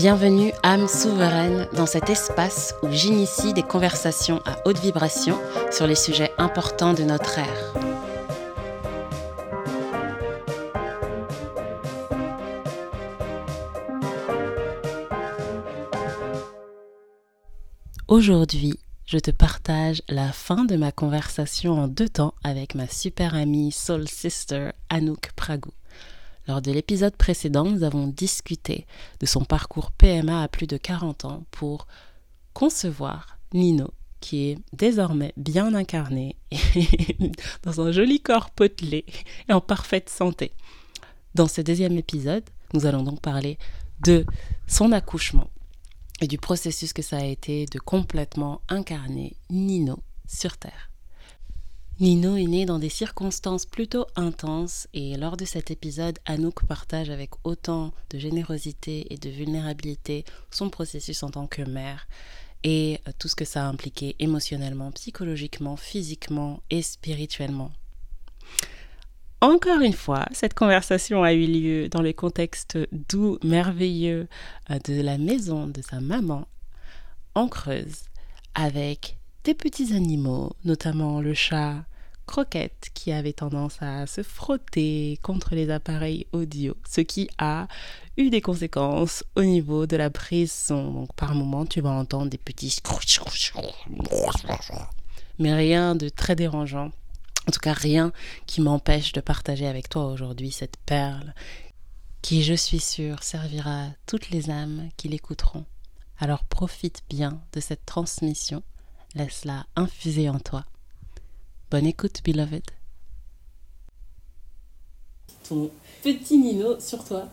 Bienvenue, âme souveraine, dans cet espace où j'initie des conversations à haute vibration sur les sujets importants de notre ère. Aujourd'hui, je te partage la fin de ma conversation en deux temps avec ma super amie Soul Sister Anouk Pragou. Lors de l'épisode précédent, nous avons discuté de son parcours PMA à plus de 40 ans pour concevoir Nino, qui est désormais bien incarné dans un joli corps potelé et en parfaite santé. Dans ce deuxième épisode, nous allons donc parler de son accouchement et du processus que ça a été de complètement incarner Nino sur Terre. Nino est né dans des circonstances plutôt intenses et lors de cet épisode, Anouk partage avec autant de générosité et de vulnérabilité son processus en tant que mère et tout ce que ça a impliqué émotionnellement, psychologiquement, physiquement et spirituellement. Encore une fois, cette conversation a eu lieu dans le contexte doux, merveilleux euh, de la maison de sa maman en Creuse avec des petits animaux, notamment le chat Croquette qui avait tendance à se frotter contre les appareils audio, ce qui a eu des conséquences au niveau de la prise son. Donc par moment, tu vas entendre des petits mais rien de très dérangeant. En tout cas, rien qui m'empêche de partager avec toi aujourd'hui cette perle qui, je suis sûre, servira à toutes les âmes qui l'écouteront. Alors profite bien de cette transmission, laisse-la infuser en toi. Bonne écoute, beloved. Ton petit Nino sur toi.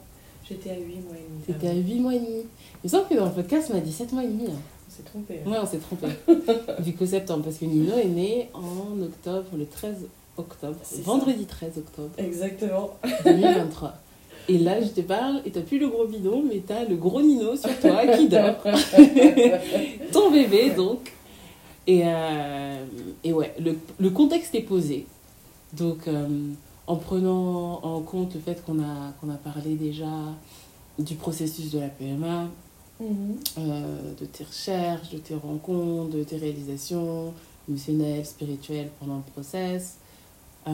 J'étais à 8 mois et demi. T'étais à 8 mois et demi. Il me semble que dans le podcast, on a dit 7 mois et demi. Hein. On s'est trompé. Hein. Ouais, on s'est trompé. du coup, septembre, parce que Nino est né en octobre, le 13 octobre. Vendredi 13 octobre. Exactement. 2023. Et là, je te parle, et t'as plus le gros bidon, mais t'as le gros Nino sur toi qui dort. Ton bébé, donc. Et, euh, et ouais, le, le, contexte est posé. Donc, euh, en prenant en compte le fait qu'on a, qu'on a parlé déjà du processus de la PMA, -hmm. euh, de tes recherches, de tes rencontres, de tes réalisations émotionnelles, spirituelles pendant le process, euh,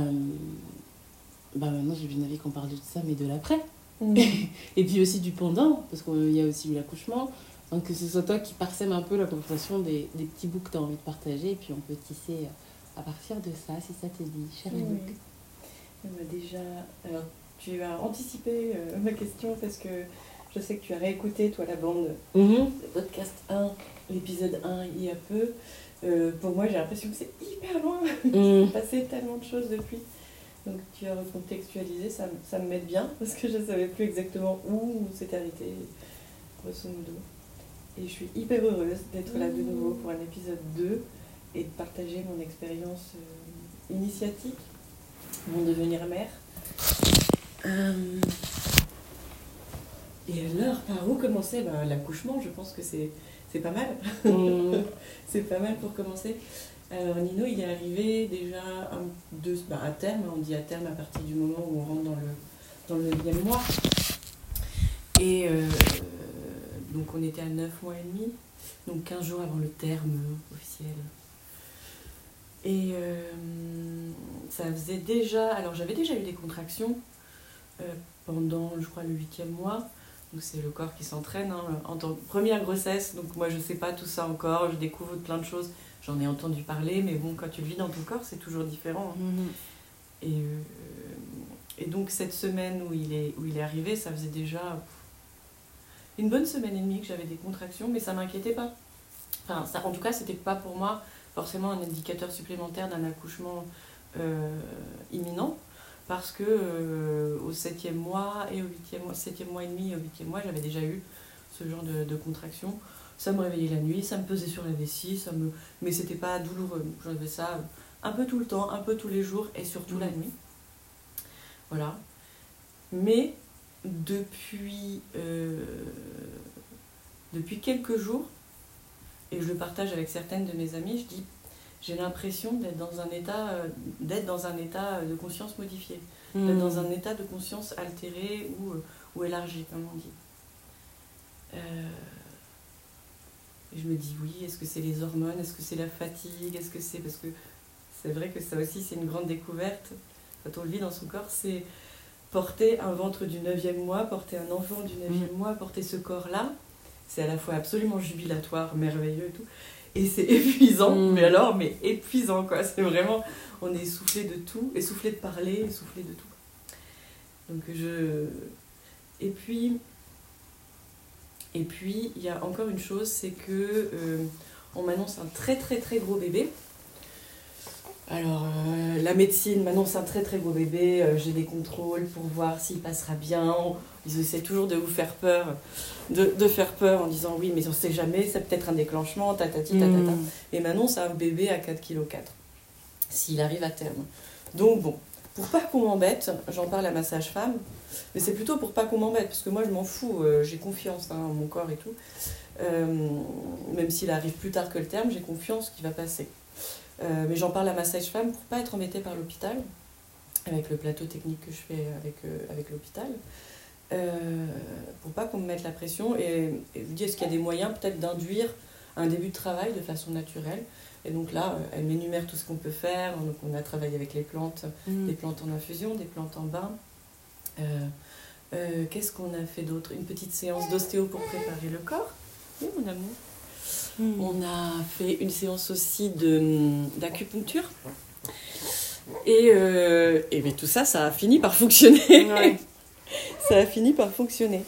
bah maintenant j'ai bien envie qu'on parle de tout ça, mais de l'après. -hmm. et puis aussi du pendant, parce qu'il y a aussi eu l'accouchement. Donc que ce soit toi qui parsème un peu la conversation des, des petits bouts que tu as envie de partager, et puis on peut tisser à partir de ça, si ça te dit, chère oui. bah déjà, alors tu as anticipé euh, ma question parce que je sais que tu as réécouté, toi, la bande, mm -hmm. le podcast 1, l'épisode 1, il y a peu. Euh, pour moi, j'ai l'impression que c'est hyper loin. Mm. Il s'est passé tellement de choses depuis. Donc tu as recontextualisé, ça, ça me met bien parce que je ne savais plus exactement où c'était arrêté, grosso modo. Et je suis hyper heureuse d'être là de nouveau pour un épisode 2 et de partager mon expérience euh, initiatique, mon devenir mère. Euh... Et alors, par où commencer? Ben, L'accouchement, je pense que c'est pas mal. Mm. c'est pas mal pour commencer. Alors Nino, il est arrivé déjà un, deux, bah, à terme, on dit à terme à partir du moment où on rentre dans le, dans le 9e mois. Et euh, donc on était à 9 mois et demi, donc 15 jours avant le terme officiel. Et euh, ça faisait déjà, alors j'avais déjà eu des contractions euh, pendant, je crois, le 8e mois. Donc c'est le corps qui s'entraîne hein, en tant que première grossesse. Donc moi je sais pas tout ça encore, je découvre plein de choses. J'en ai entendu parler, mais bon, quand tu le vis dans ton corps, c'est toujours différent. Hein. Mm -hmm. Et, euh, et donc cette semaine où il, est, où il est arrivé, ça faisait déjà une bonne semaine et demie que j'avais des contractions, mais ça m'inquiétait pas. Enfin, ça, en tout cas, c'était pas pour moi forcément un indicateur supplémentaire d'un accouchement euh, imminent, parce que euh, au septième mois et au huitième mois, septième mois et demi et au huitième mois, j'avais déjà eu ce genre de, de contractions ça me réveillait la nuit, ça me pesait sur la vessie, ça me... mais c'était pas douloureux. J'avais ça un peu tout le temps, un peu tous les jours et surtout mmh. la nuit. Voilà. Mais depuis, euh, depuis quelques jours, et je le partage avec certaines de mes amies, je dis j'ai l'impression d'être dans un état d'être dans un état de conscience modifié, mmh. d'être dans un état de conscience altéré ou, ou élargi, comme on dit. je me dis oui, est-ce que c'est les hormones, est-ce que c'est la fatigue, est-ce que c'est parce que c'est vrai que ça aussi c'est une grande découverte quand on le vit dans son corps, c'est porter un ventre du 9e mois, porter un enfant du 9e mm. mois, porter ce corps-là, c'est à la fois absolument jubilatoire, merveilleux et tout, et c'est épuisant, mm. mais alors, mais épuisant quoi, c'est vraiment, on est essoufflé de tout, essoufflé de parler, essoufflé de tout. Donc je... Et puis, et puis, il y a encore une chose, c'est que euh, on m'annonce un très très très gros bébé. Alors, euh, la médecine m'annonce un très très gros bébé, euh, j'ai des contrôles pour voir s'il passera bien. Ils essaient toujours de vous faire peur, de, de faire peur en disant oui, mais on ne sait jamais, c'est peut-être un déclenchement, tatati, tatata. Mm. Et m'annonce un bébé à 4,4 kg, s'il arrive à terme. Donc bon, pour pas qu'on m'embête, j'en parle à ma sage-femme, mais c'est plutôt pour pas qu'on m'embête, parce que moi je m'en fous, euh, j'ai confiance hein, en mon corps et tout. Même s'il arrive plus tard que le terme, j'ai confiance qu'il va passer. Euh, mais j'en parle à ma sage-femme pour pas être embêtée par l'hôpital, avec le plateau technique que je fais avec, avec l'hôpital, pour pas qu'on me mette la pression et, et vous dire est-ce qu'il y a des moyens peut-être d'induire un début de travail de façon naturelle? Et donc là, euh, elle m'énumère tout ce qu'on peut faire. Donc on a travaillé avec les plantes, mm. des plantes en infusion, des plantes en bain. Euh, euh, qu'est-ce qu'on a fait d'autre? Une petite séance d'ostéo pour préparer le corps. Oui, mon amour. Mm. On a fait une séance aussi d'acupuncture. Et, et mais tout ça, ça a fini par fonctionner. ça a fini par fonctionner.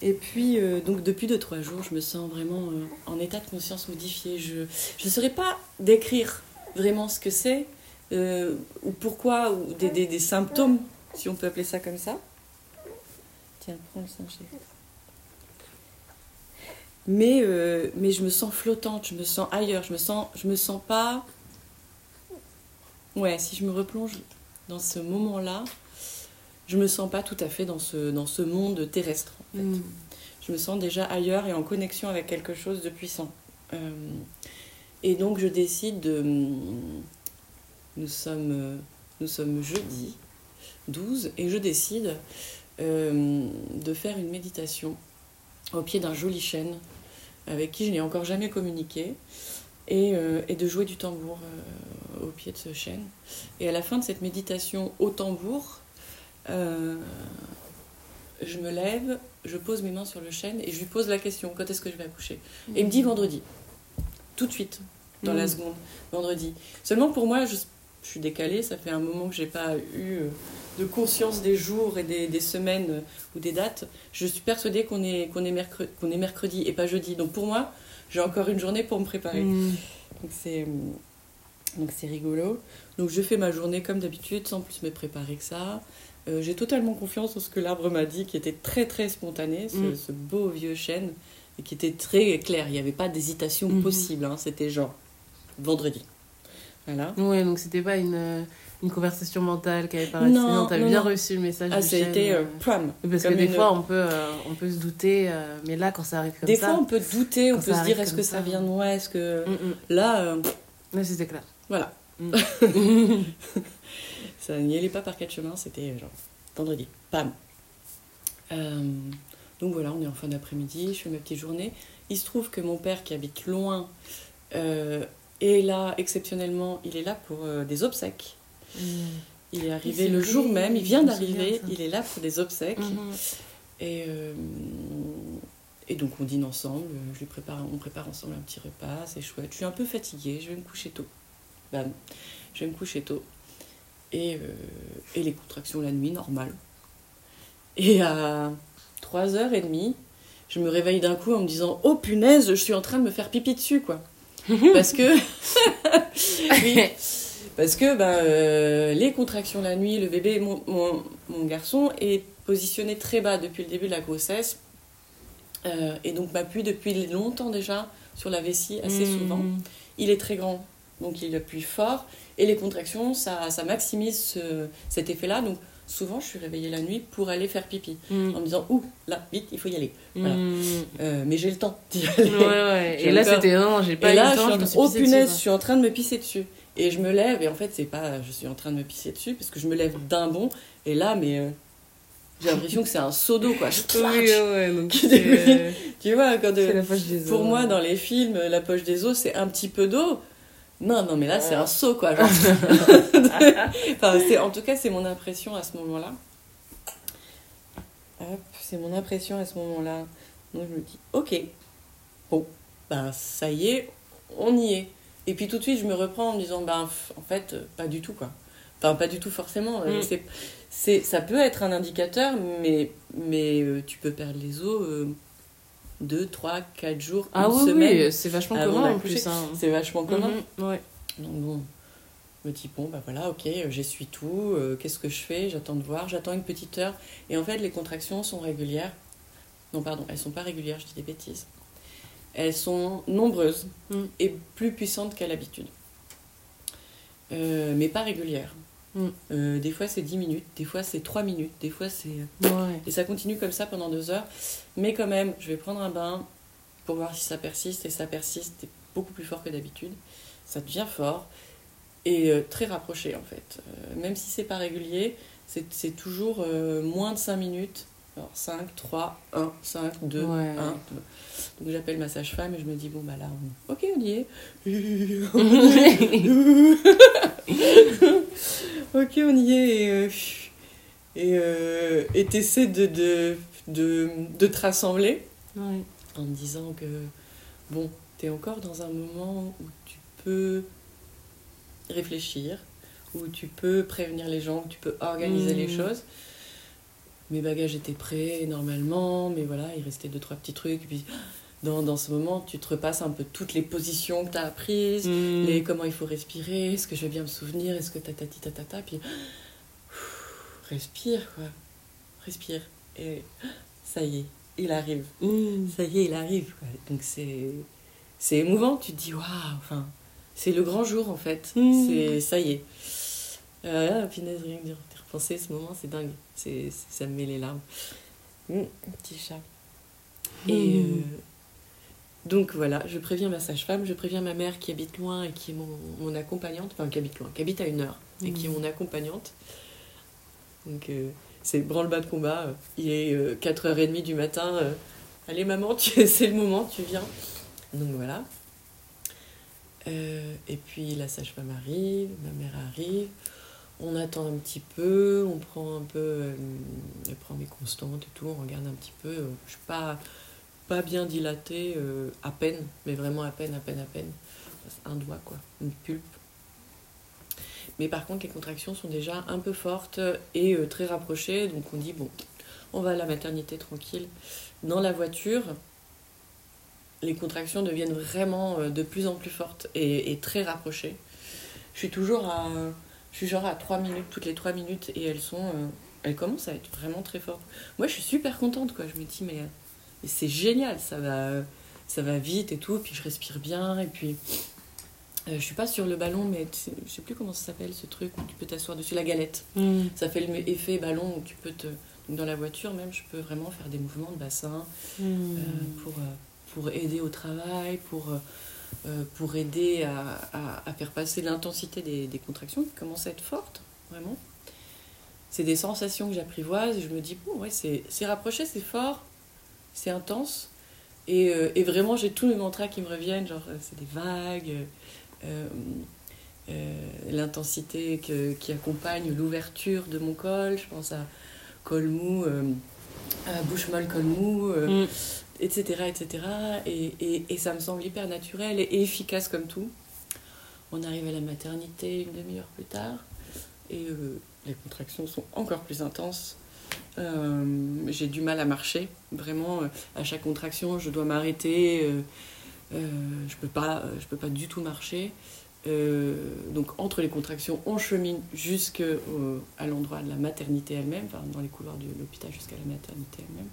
Et puis, euh, donc depuis 2-3 jours, je me sens vraiment euh, en état de conscience modifié. Je ne saurais pas décrire vraiment ce que c'est, euh, ou pourquoi, ou des, des, des, symptômes, si on peut appeler ça comme ça. Tiens, prends le sein, Mais, mais je me sens flottante, je me sens ailleurs, je me sens, je me sens pas... Ouais, si je me replonge dans ce moment-là, je me sens pas tout à fait dans ce, dans ce monde terrestre. Mm. Je me sens déjà ailleurs et en connexion avec quelque chose de puissant. Euh, et donc je décide de... Nous sommes, nous sommes jeudi 12 et je décide euh, de faire une méditation au pied d'un joli chêne avec qui je n'ai encore jamais communiqué et, euh, et, de jouer du tambour au pied de ce chêne. Et à la fin de cette méditation au tambour, je me lève, je pose mes mains sur le chêne et je lui pose la question quand est-ce que je vais accoucher? Et il me dit vendredi. Tout de suite, dans la mm. seconde, vendredi. Seulement pour moi, je, suis décalée, ça fait un moment que j'ai pas eu euh, de conscience des jours et des, semaines euh, ou des dates. Je suis persuadée qu'on est, qu'on est, mercredi, qu'on est mercredi et pas jeudi. Donc pour moi, j'ai encore une journée pour me préparer. Mm. Donc c'est. Donc c'est rigolo. Donc je fais ma journée comme d'habitude, sans plus me préparer que ça. Euh, j'ai totalement confiance en ce que l'arbre m'a dit, qui était très très spontané, ce, mm. beau vieux chêne, et qui était très clair. Il n'y avait pas d'hésitation possible. Hein. C'était genre vendredi. Voilà. Ouais, donc c'était pas une, euh, une conversation mentale qui avait pas Non, non t'as bien reçu le message. Ah, ça a été euh, Parce que des fois, on peut, on peut se douter, mais là, quand ça arrive comme des ça. Des fois, on peut douter, on peut se dire est-ce que ça, vient de moi Est-ce que. Mm, mm. Là. mais c'était clair. Voilà. Mm. Ça n'y allait pas par quatre chemins, c'était genre vendredi. Pam. Euh, donc voilà, on est en fin d'après-midi, je fais ma petite journée. Il se trouve que mon père qui habite loin euh, est là exceptionnellement, il est là pour euh, des obsèques. Mm. Il est arrivé le jour même, il vient d'arriver, il est là pour des obsèques. Mm-hmm. Et, et donc on dîne ensemble, je lui prépare, on prépare ensemble un petit repas, c'est chouette. Je suis un peu fatiguée, je vais me coucher tôt. Bam, je vais me coucher tôt et, euh, et les contractions la nuit, normal. Et à 3h30, je me réveille d'un coup en me disant Oh punaise, je suis en train de me faire pipi dessus, quoi. Parce que. Parce que ben, euh, les contractions la nuit, le bébé, mon, mon, mon, garçon est positionné très bas depuis le début de la grossesse. Euh, et donc m'appuie depuis longtemps déjà sur la vessie assez hmm. souvent. Il est très grand, donc il appuie fort. Et les contractions, ça, ça maximise cet effet-là. Donc souvent, je suis réveillée la nuit pour aller faire pipi. Mm. En me disant, ouh, là, vite, il faut y aller. Mm. Euh, mais j'ai le temps d'y aller. Ouais, ouais. Et là, c'était, non, j'ai pas et là, le temps. Je suis oh punaise, je suis en train de me pisser dessus. Et je me lève, et en fait, c'est pas je suis en train de me pisser dessus, parce que je me lève d'un bond, et là, mais. Euh, j'ai l'impression que c'est un seau d'eau, quoi. Oui, ouais, donc tu vois, quand c'est la poche des os. pour moi, dans les films, la poche des os, c'est un petit peu d'eau. Non, non, mais là, c'est un seau, quoi. genre. enfin, en tout cas, c'est mon impression à ce moment-là. Hop, c'est mon impression à ce moment-là. Donc, je me dis, ok, bon, ben, ça y est, on y est. Et puis, tout de suite, je me reprends en me disant, ben, f- en fait, euh, pas du tout, quoi. Enfin, pas du tout forcément. euh, Mm. c'est c'est, ça peut être un indicateur, mais, mais euh, tu peux perdre les os 2, 3, 4 jours, Ah une oui, semaine. oui, c'est vachement commun en plus. Hein. C'est vachement commun. Ouais. Donc bon, je me dis, bon, bah voilà, ok, j'essuie tout, euh, qu'est-ce que je fais? J'attends de voir, j'attends une petite heure. Et en fait, les contractions sont régulières. Non, pardon, elles sont pas régulières, je dis des bêtises. Elles sont nombreuses Mm. et plus puissantes qu'à l'habitude. Euh, mais pas régulières. Mm. Euh, des fois c'est 10 minutes, des fois c'est 3 minutes, des fois c'est... Ouais. Et ça continue comme ça pendant deux heures. Mais quand même, je vais prendre un bain pour voir si ça persiste. Et ça persiste c'est beaucoup plus fort que d'habitude. Ça devient fort et euh, très rapproché en fait. Euh, même si c'est pas régulier, c'est toujours euh, moins de 5 minutes. Alors 5, 3, 1, 5, 2, Ouais. 1. Donc j'appelle ma sage-femme et je me dis, bon bah là, on... ok, on y est. ok, on y est. Et, euh, et euh, et t'essaies de, de, de, de te rassembler Ouais. en me disant que, bon, t'es encore dans un moment où tu peux réfléchir, où tu peux prévenir les gens, où tu peux organiser les choses. Mes bagages étaient prêts normalement, mais voilà, il restait deux, trois petits trucs. Et puis, dans, dans ce moment, tu te repasses un peu toutes les positions que tu as apprises, Mm. les, comment il faut respirer, est-ce que je vais bien me souvenir, est-ce que tatati tatata, puis respire quoi, respire. Et ça y est, il arrive. Mm. Ça y est, il arrive. quoi. Donc c'est c'est émouvant. Tu te dis waouh. Enfin, c'est le grand jour en fait. Mm. C'est ça y est. Euh, ah, punaise, rien que d'y repenser, ce moment, c'est dingue. C'est ça me met les larmes. Petit chat. Et Mm. euh, donc voilà, je préviens ma sage-femme, je préviens ma mère qui habite loin et qui est mon, mon accompagnante, enfin qui habite loin, qui habite à une heure et qui est Mm. mon accompagnante. Donc euh, c'est branle-bas de combat, euh, il est euh, 4h30 du matin, allez maman, tu- c'est le moment, tu viens. Donc voilà. Euh, et puis la sage-femme arrive, ma mère arrive, on attend un petit peu, on prend un peu, euh, elle prend mes constantes et tout, on regarde un petit peu. euh, je suis pas, bien dilatée, euh, à peine, mais vraiment à peine, à peine, à peine. Un doigt quoi, une pulpe. Mais par contre, les contractions sont déjà un peu fortes et euh, très rapprochées, donc on dit bon, on va à la maternité tranquille. Dans la voiture, les contractions deviennent vraiment euh, de plus en plus fortes et, et très rapprochées. Je suis toujours à, je suis genre à 3 minutes, toutes les 3 minutes, et elles sont, euh, elles commencent à être vraiment très fortes. Moi, je suis super contente, quoi. Je me dis, mais, mais c'est génial, ça va, ça va vite et tout, puis je respire bien, et puis euh, je suis pas sur le ballon, mais je sais plus comment ça s'appelle ce truc où tu peux t'asseoir dessus, la galette. Mm. Ça fait le effet ballon où tu peux te, donc dans la voiture même, je peux vraiment faire des mouvements de bassin. Mm. Euh, pour, pour aider au travail, pour, pour aider à, à, faire passer l'intensité des, des contractions qui commencent à être fortes, vraiment. C'est des sensations que j'apprivoise et je me dis, bon, ouais, c'est rapproché, c'est fort, c'est intense. Et, euh, et vraiment, j'ai tous les mantras qui me reviennent, genre, euh, c'est des vagues, euh, euh, l'intensité qui accompagne l'ouverture de mon col, je pense à col mou, euh, à bouche molle, col mou. euh, Mm. Etc. etc. Et, et, ça me semble hyper naturel et, efficace comme tout. On arrive à la maternité une demi-heure plus tard et euh, les contractions sont encore plus intenses. Euh, J'ai du mal à marcher. Vraiment, euh, à chaque contraction, je dois m'arrêter. je peux peux pas du tout marcher. Donc entre les contractions, on chemine jusqu'à l'endroit de la maternité elle-même, dans les couloirs de l'hôpital jusqu'à la maternité elle-même.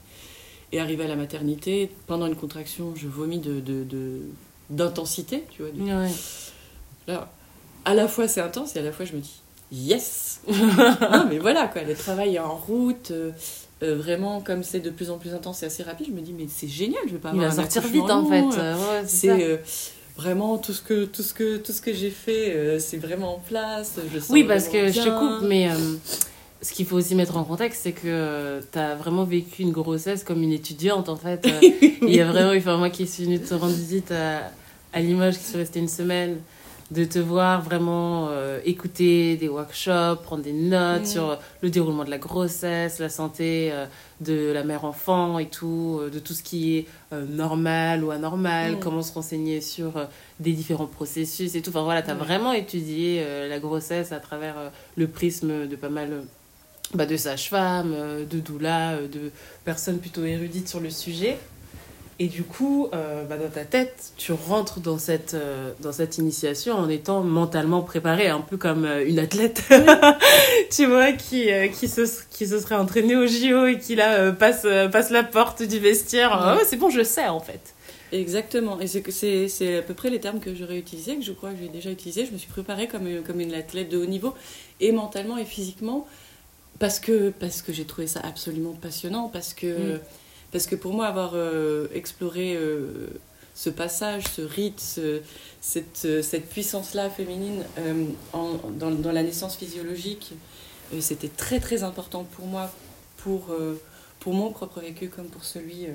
Et arrivé à la maternité, pendant une contraction, je vomis de, d'intensité, tu vois. du- Ouais. Là, à la fois c'est intense et à la fois je me dis yes Non mais voilà quoi, le travail est en route, euh, euh, vraiment comme c'est de plus en plus intense et assez rapide, je me dis mais c'est génial, je vais pas Il avoir va un sortir vite en fait. ouais, C'est euh, vraiment tout ce que tout ce que tout ce que j'ai fait, c'est vraiment en place. Je sens Oui, parce que je te coupe, mais ce qu'il faut aussi mettre en contexte, c'est que tu as vraiment vécu une grossesse comme une étudiante, en fait. il y a vraiment eu, enfin, moi qui suis venue te rendre visite à, à Limoges, qui suis restée une semaine, de te voir vraiment euh, écouter des workshops, prendre des notes Mm. sur le déroulement de la grossesse, la santé euh, de la mère-enfant et tout, euh, de tout ce qui est euh, normal ou anormal, Mm. comment se renseigner sur euh, des différents processus et tout. Enfin voilà, tu as Ouais. vraiment étudié euh, la grossesse à travers euh, le prisme de pas mal euh, bah, de sages-femmes, euh, de doulas, euh, de personnes plutôt érudites sur le sujet. Et du coup, euh, bah, dans ta tête, tu rentres dans cette, euh, dans cette initiation en étant mentalement préparé, un peu comme euh, une athlète, tu vois, qui, qui, se, qui se serait entraînée au JO et qui là passe, passe la porte du vestiaire. Ouais. Oh, c'est bon, je sais en fait. Exactement, et c'est à peu près les termes que j'aurais utilisés, que je crois que j'ai déjà utilisés. Je me suis préparée comme, comme une athlète de haut niveau, et mentalement et physiquement, parce que, parce que j'ai trouvé ça absolument passionnant, parce que, Mm. parce que pour moi, avoir euh, exploré euh, ce passage, ce rite, ce- cette, euh, cette puissance-là féminine euh, en- dans, dans la naissance physiologique, c'était très très important pour moi, pour, pour mon propre vécu comme pour celui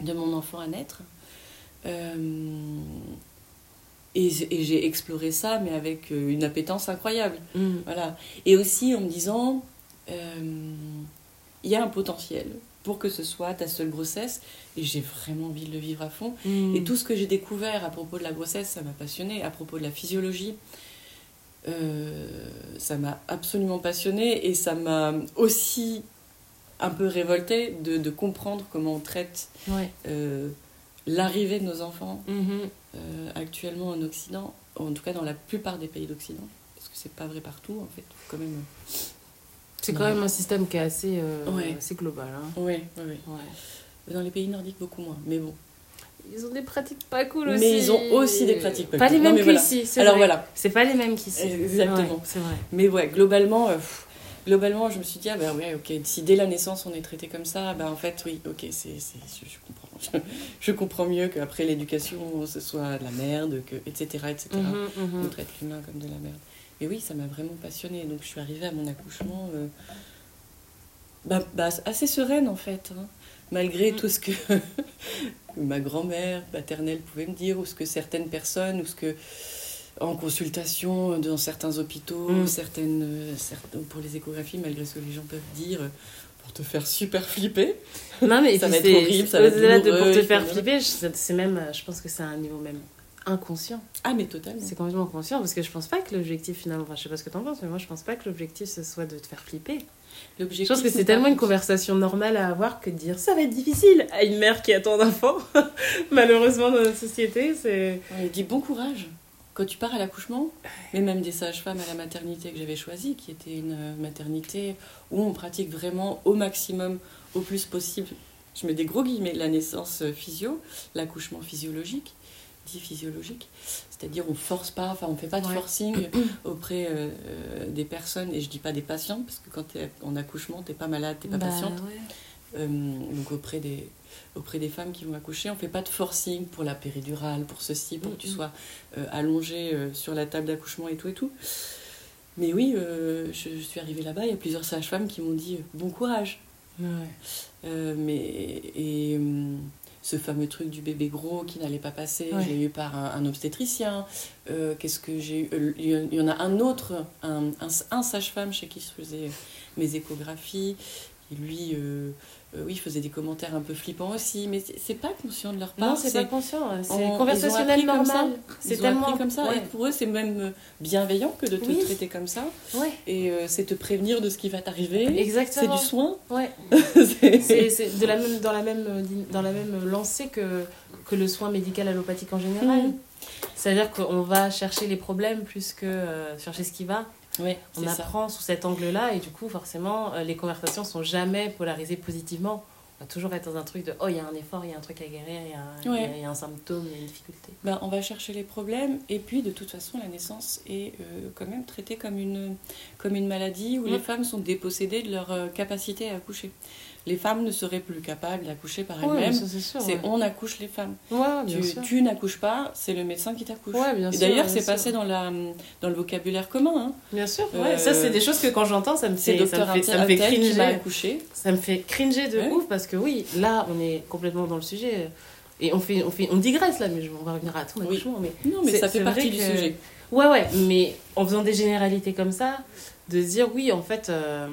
de mon enfant à naître. Et j'ai et j'ai exploré ça, mais avec une appétence incroyable. Voilà. Et aussi en me disant, il y a un potentiel pour que ce soit ta seule grossesse, et j'ai vraiment envie de le vivre à fond. Mm. Et tout ce que j'ai découvert à propos de la grossesse, ça m'a passionné. À propos de la physiologie, euh, ça m'a absolument passionné et ça m'a aussi un peu révolté de, de comprendre comment on traite Ouais. euh, l'arrivée de nos enfants Mhm. euh, actuellement en Occident, en tout cas dans la plupart des pays d'Occident, parce que c'est pas vrai partout en fait. Quand même. C'est quand même un système qui est assez, euh, Ouais. assez global. Hein. Oui, oui, oui. Ouais. Dans les pays nordiques beaucoup moins, mais bon. Ils ont des pratiques pas cool Mais aussi. ils ont aussi des pratiques pas Pas cool. les Non, mêmes mais voilà. qu'ici. c'est Alors vrai. voilà. C'est pas les mêmes qu'ici. Exactement. C'est vrai. Mais ouais, globalement, euh, pff, globalement, je me suis dit, ah ben ouais, ok, si dès la naissance on est traité comme ça, ben en fait, oui, ok, c'est, c'est, je, je comprends. Je, je comprends mieux qu'après l'éducation, ce soit de la merde, que, etc., etc. Mhm, mhm. On traite l'humain comme de la merde. Et oui, ça m'a vraiment passionnée. Donc je suis arrivée à mon accouchement euh, bah, bah, assez sereine en fait. hein. Malgré Mm. tout ce que ma grand-mère paternelle pouvait me dire, ou ce que certaines personnes, ou ce que en consultation dans certains hôpitaux, Mm. certaines, euh, certaines- pour les échographies, malgré ce que les gens peuvent dire, euh, pour te faire super flipper. Non, mais Ça va être horrible, ça va être de pour douloureux, te faire flipper, c'est même, euh, je pense que c'est un niveau même inconscient. Ah, mais totalement. C'est complètement conscient parce que je pense pas que l'objectif finalement, enfin je sais pas ce que t'en penses, mais moi je pense pas que l'objectif ce soit de te faire flipper. Je pense que c'est tellement une conversation normale à avoir que de dire ça va être difficile à une mère qui attend un enfant. Malheureusement dans notre société, c'est. On lui dit bon courage. Quand tu pars à l'accouchement, mais même des sages-femmes à la maternité que j'avais choisie, qui était une euh, maternité où on pratique vraiment au maximum, au plus possible, je mets des gros guillemets, la naissance euh, physio, l'accouchement physiologique, dit physiologique, c'est-à-dire on force pas, enfin on fait pas de Ouais. forcing auprès euh, euh, des personnes, et je dis pas des patients, parce que quand tu es en accouchement, t'es pas malade, t'es pas Bah, patiente, ouais. euh, donc auprès des, auprès des femmes qui vont accoucher. On fait pas de forcing pour la péridurale, pour ceci, pour que tu sois euh, allongée sur la table d'accouchement et tout et tout. Mais oui, je, je suis arrivée là-bas, il y a plusieurs sages-femmes qui m'ont dit bon courage. Ouais. Mais et hum, ce fameux truc du bébé gros qui n'allait pas passer, Ouais. je l'ai eu par un, un obstétricien. Euh, Qu'est-ce que j'ai eu Euh, Il y en- il y en a un autre, un, un, un sage-femme chez qui je faisais mes échographies. Et lui, euh, euh, oui, faisait des commentaires un peu flippants aussi, mais c'est c'est pas conscient de leur part. Non, c'est pas conscient, on- c'est conversationnel normal. ça. C'est tellement comme ça. ouais. Et pour eux, c'est même euh, bienveillant que de te Oui. traiter comme ça. Ouais, Et euh, c'est te prévenir de ce qui va t'arriver. C'est exactement. du soin. Ouais. C'est- C'est c'est de la même, dans, la même, euh, dans la même lancée que, que le soin médical allopathique en général. Mhm. C'est-à-dire qu'on va chercher les problèmes plus que euh, chercher ce qui va. On ça. apprend sous cet angle-là et du coup, forcément, euh, les conversations sont jamais polarisées positivement. Va toujours être dans un truc de oh, il y a un effort, il y a un truc à guérir, il y y Ouais. il y a un symptôme, il y a une difficulté. Ben, on va chercher les problèmes et puis de toute façon la naissance est euh, quand même traitée comme une, comme une maladie où Mm. les femmes sont dépossédées de leur euh, capacité à accoucher. les femmes ne seraient plus capables d'accoucher par Ouais, elles-mêmes. ça, c'est ouais. on accouche les femmes. Ouais, tu tu n'accouches pas, c'est le médecin qui t'accouche. Ouais, Et d'ailleurs, c'est passé dans, la, dans le vocabulaire commun. Hein. Bien sûr, Euh, ouais. Ça, c'est des choses que quand j'entends, ça me fait, ça me fait, ça me cringer. Ça me fait cringer de Ouais. ouf parce que oui, là, on est complètement dans le sujet. Et on, fait, on, fait, on digresse là, mais je- on va revenir à ton Oui. Mais... Non, mais ça fait partie du que- sujet. Ouais, ouais, mais en faisant des généralités comme ça, de dire oui, en fait, euh,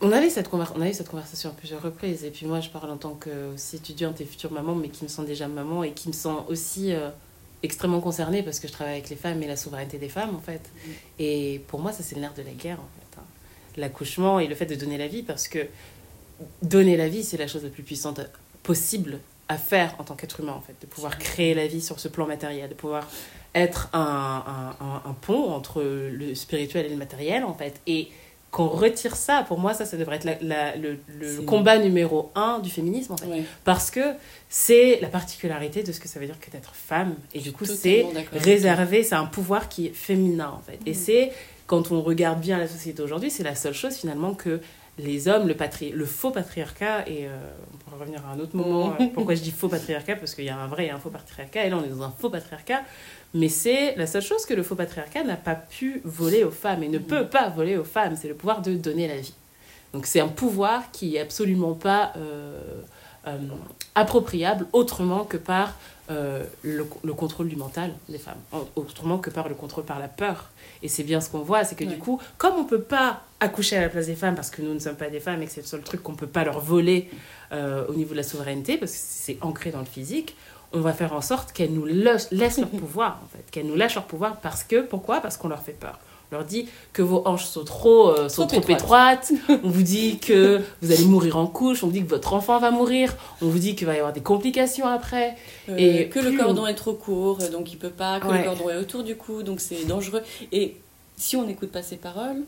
on, avait cette on a eu cette conversation à plusieurs reprises. Et puis moi, je parle en tant que aussi étudiante et future maman, mais qui me sent déjà maman et qui me sent aussi euh, extrêmement concernée parce que je travaille avec les femmes et la souveraineté des femmes, en fait. Et pour moi, ça, c'est le nerf de la guerre, en fait. hein. L'accouchement et le fait de donner la vie, parce que donner la vie, c'est la chose la plus puissante possible à faire en tant qu'être humain, en fait. De pouvoir créer la vie sur ce plan matériel, de pouvoir être un, un, un- un pont entre le spirituel et le matériel, en fait. Et qu'on retire ça, pour moi, ça, ça devrait être la- la- le, le combat numéro un du féminisme, en fait. Ouais. Parce que c'est la particularité de ce que ça veut dire que d'être femme. Et du coup, c'est réservé, c'est un pouvoir qui est féminin, en fait. Et Mm. c'est, quand on regarde bien la société aujourd'hui, c'est la seule chose, finalement, que les hommes, le, patri le faux patriarcat, et euh, on pourra revenir à un autre moment, euh, pourquoi je dis faux patriarcat, parce qu'il y a un vrai et un faux patriarcat, et là on est dans un faux patriarcat, mais c'est la seule chose que le faux patriarcat n'a pas pu voler aux femmes, et ne peut pas voler aux femmes, c'est le pouvoir de donner la vie. Donc c'est un pouvoir qui est absolument pas euh, euh, appropriable autrement que par euh, le, le contrôle du mental des femmes, en- autrement que par le contrôle par la peur. Et c'est bien ce qu'on voit, c'est que du coup, comme on peut pas accoucher à la place des femmes parce que nous ne sommes pas des femmes et que c'est le seul truc qu'on peut pas leur voler euh, au niveau de la souveraineté, parce que c'est ancré dans le physique, on va faire en sorte qu'elles nous laissent leur pouvoir, en fait, qu'elles nous lâchent leur pouvoir parce que, pourquoi? Parce qu'on leur fait peur. On leur dit que vos hanches sont trop, euh, sont Trop trop étroites. on vous dit que vous allez mourir en couche. On vous dit que votre enfant va mourir. On vous dit qu'il va y avoir des complications après. Euh, Et que le cordon est trop court, donc il peut pas, que Ouais. le cordon est autour du cou, donc c'est dangereux. Et si on n'écoute pas ces paroles,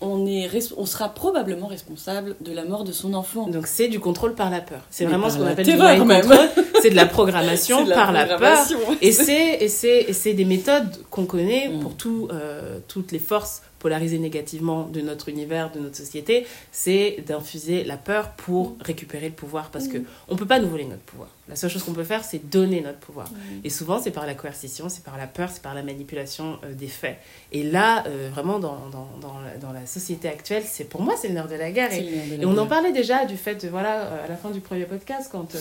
on, est on sera probablement responsable de la mort de son enfant. Donc c'est du contrôle par la peur. C'est vraiment par ce qu'on la appelle du mind control. C'est de la programmation de par la peur. programmation. Et c'est et c'est et c'est des méthodes qu'on connaît Mm. pour tout, euh, toutes les forces polarisées négativement de notre univers, de notre société, c'est d'infuser la peur pour récupérer le pouvoir parce que Mm. on peut pas nous voler notre pouvoir. La seule chose qu'on peut faire, c'est donner notre pouvoir. Mm. Et souvent, c'est par la coercition, c'est par la peur, c'est par la manipulation euh, des faits. Et là, euh, vraiment, dans, dans, dans, la, dans la société actuelle, c'est pour moi, c'est le nerf de la guerre. Et, la on en parlait déjà du fait, de, voilà, euh, à la fin du premier podcast, quand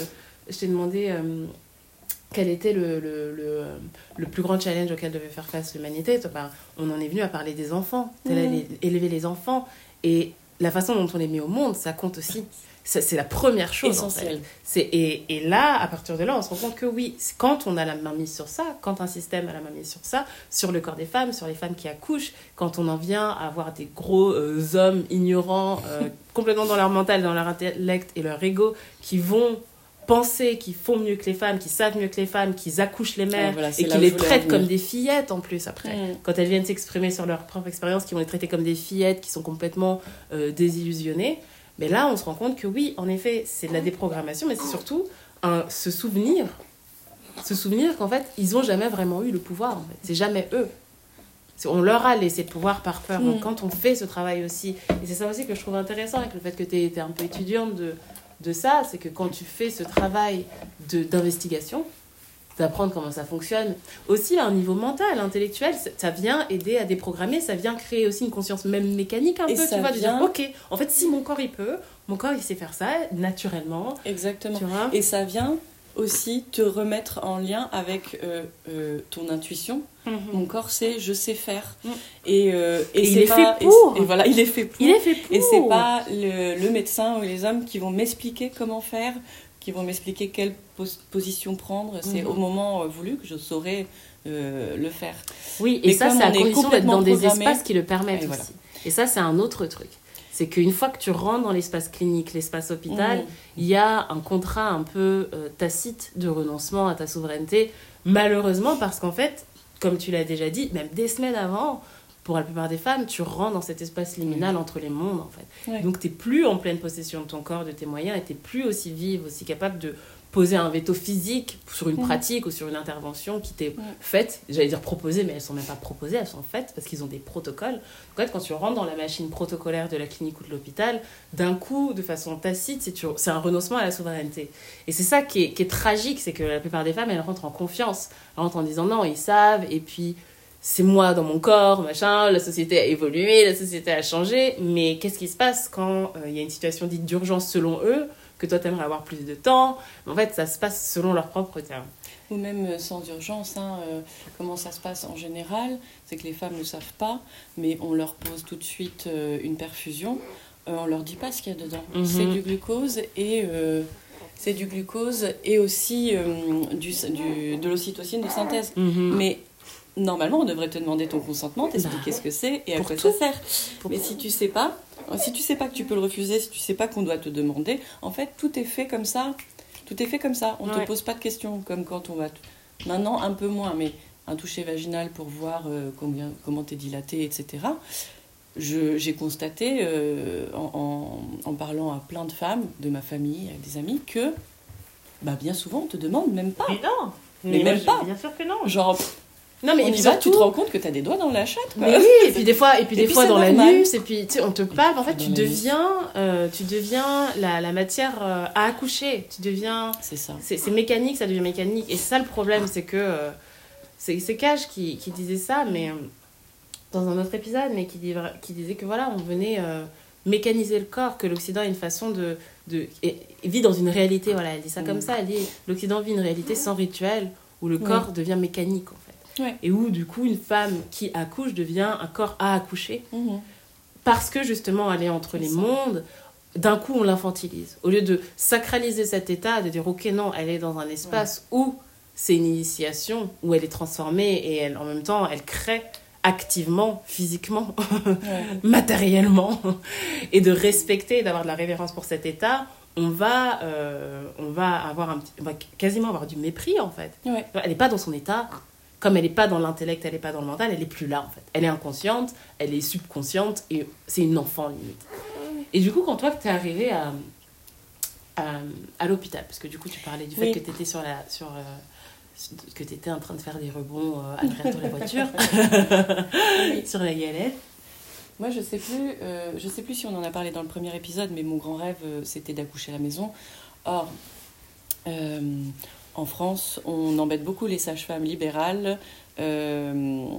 je t'ai demandé quel était le, le, le, le plus grand challenge auquel devait faire face l'humanité. On en est venu à parler des enfants, Mm. élever les enfants. Et la façon dont on les met au monde, ça compte aussi. C'est la première chose. en fait. Et, et là, à partir de là, on se rend compte que oui, quand on a la main mise sur ça, quand un système a la main mise sur ça, sur le corps des femmes, sur les femmes qui accouchent, quand on en vient à avoir des gros euh, hommes ignorants, euh, complètement dans leur mental, dans leur intellect et leur ego, qui vont penser qu'ils font mieux que les femmes, qui savent mieux que les femmes, qui accouchent les mères Ah, voilà, et là qui où les traitent comme des fillettes en plus après Mm. quand elles viennent s'exprimer sur leur propre expérience, qui vont les traiter comme des fillettes, qui sont complètement euh, désillusionnées. Mais là, on se rend compte que oui, en effet, c'est de la déprogrammation, mais c'est surtout un, se souvenir, se souvenir qu'en fait, ils n'ont jamais vraiment eu le pouvoir. En fait. C'est jamais eux. On leur a laissé le pouvoir par peur. Donc Mm. quand on fait ce travail aussi, et c'est ça aussi que je trouve intéressant avec le fait que tu été un peu étudiante de, de ça, c'est que quand tu fais ce travail de- d'investigation, d'apprendre comment ça fonctionne, aussi à un niveau mental, intellectuel, ça- vient aider à déprogrammer, ça vient créer aussi une conscience même mécanique un Et peu, ça tu vois, de dire, ok, en fait, si mon corps il peut, mon corps il sait faire ça naturellement, Exactement. tu vois? Et ça vient aussi te remettre en lien avec euh, euh, ton intuition. Mon corps sait, je sais faire. Mm. Et, euh, et, Et il c'est est pas- fait et pour. c'est- Et, voilà, il est fait pour. Il est fait pour. Et c'est pas le, le médecin ou les hommes qui vont m'expliquer comment faire, qui vont m'expliquer quelle pos- position prendre. C'est Mhm. au moment voulu que je saurai le faire. Oui, et Mais ça, c'est à condition d'être dans des espaces qui le permettent Et aussi. voilà. Et ça, c'est un autre truc. C'est qu'une fois que tu rentres dans l'espace clinique, l'espace hôpital, il y a un contrat un peu euh, tacite de renoncement à ta souveraineté, malheureusement, parce qu'en fait, comme tu l'as déjà dit, même des semaines avant, pour la plupart des femmes, tu rentres dans cet espace liminal entre les mondes, en fait. Ouais. Donc, tu n'es plus en pleine possession de ton corps, de tes moyens, et tu n'es plus aussi vive, aussi capable de poser un veto physique sur une Mhm. pratique ou sur une intervention qui t'est Ouais. faite. J'allais dire proposée, mais elles sont même pas proposées, elles sont faites parce qu'ils ont des protocoles. Donc, en fait, quand tu rentres dans la machine protocolaire de la clinique ou de l'hôpital, d'un coup, de façon tacite, c'est un renoncement à la souveraineté. Et c'est ça qui est, qui est tragique, c'est que la plupart des femmes, elles rentrent en confiance. Elles rentrent en disant non, ils savent, et puis c'est moi dans mon corps, machin, la société a évolué, la société a changé, mais qu'est-ce qui se passe quand euh, il y a une situation dite d'urgence selon eux, que toi t'aimerais avoir plus de temps En fait, ça se passe selon leurs propres termes. Ou même euh, sans urgence, hein, euh, comment ça se passe en général, c'est que les femmes ne savent pas, mais on leur pose tout de suite euh, une perfusion, euh, on leur dit pas ce qu'il y a dedans. Mhm. C'est du glucose et c'est du glucose et aussi du, du- de l'ocytocine de synthèse. Mais normalement, on devrait te demander ton consentement, t'expliquer Bah, ce que c'est et à quoi tout. ça sert. Mais si tu sais pas, si tu sais pas que tu peux le refuser, si tu sais pas qu'on doit te demander, en fait, tout est fait comme ça. Tout est fait comme ça. On ne Ouais. te pose pas de questions, comme quand on va. Maintenant, un peu moins, mais un toucher vaginal pour voir euh, combien, comment t'es dilaté, etc. J'ai constaté, euh, en, en- en parlant à plein de femmes de ma famille, avec des amis, que bah, bien souvent, on te demande même pas. Mais non Mais même pas. Bien sûr que non. Genre, Non, mais on et puis surtout- tu te rends compte que t'as des doigts dans la chatte, quoi. Mais oui, et puis des fois, et puis Et des puis fois dans l'anus, et puis tu sais, on te palpe. En fait, tu deviens, euh, tu deviens la, la matière euh, à accoucher. Tu deviens, C'est ça. c'est c'est mécanique, ça devient mécanique. Et ça le problème, c'est que euh, c'est Cage qui, qui disait ça, mais dans un autre épisode, mais qui, dit qui disait que voilà, on venait mécaniser le corps, que l'Occident est une façon de, de et- et vit dans une réalité. Voilà, elle dit ça Mm. comme ça. Elle dit l'Occident vit une réalité sans rituel où le Oui. corps devient mécanique en fait. Ouais. Et où du coup une femme qui accouche devient un corps à accoucher Mhm. parce que justement elle est entre les mondes d'un coup on l'infantilise au lieu de sacraliser cet état de dire ok non elle est dans un espace où c'est une initiation où elle est transformée et elle en même temps elle crée activement physiquement Ouais. matériellement et de respecter d'avoir de la révérence pour cet état on va euh, on va avoir un petit on va quasiment avoir du mépris en fait Ouais. elle n'est pas dans son état. Comme elle n'est pas dans l'intellect, elle n'est pas dans le mental, elle est plus là en fait. Elle est inconsciente, elle est subconsciente et c'est une enfant limite. Et du coup, quand toi, tu es arrivé à, à, à l'hôpital, parce que du coup, tu parlais du fait Oui. que tu étais sur la. Sur, euh, que tu étais en train de faire des rebonds euh, à l'arrière de la voiture, sur la galette. Moi, je sais plus, euh, je sais plus si on en a parlé dans le premier épisode, mais mon grand rêve, c'était d'accoucher à la maison. Or, en France, on embête beaucoup les sages-femmes libérales. euh,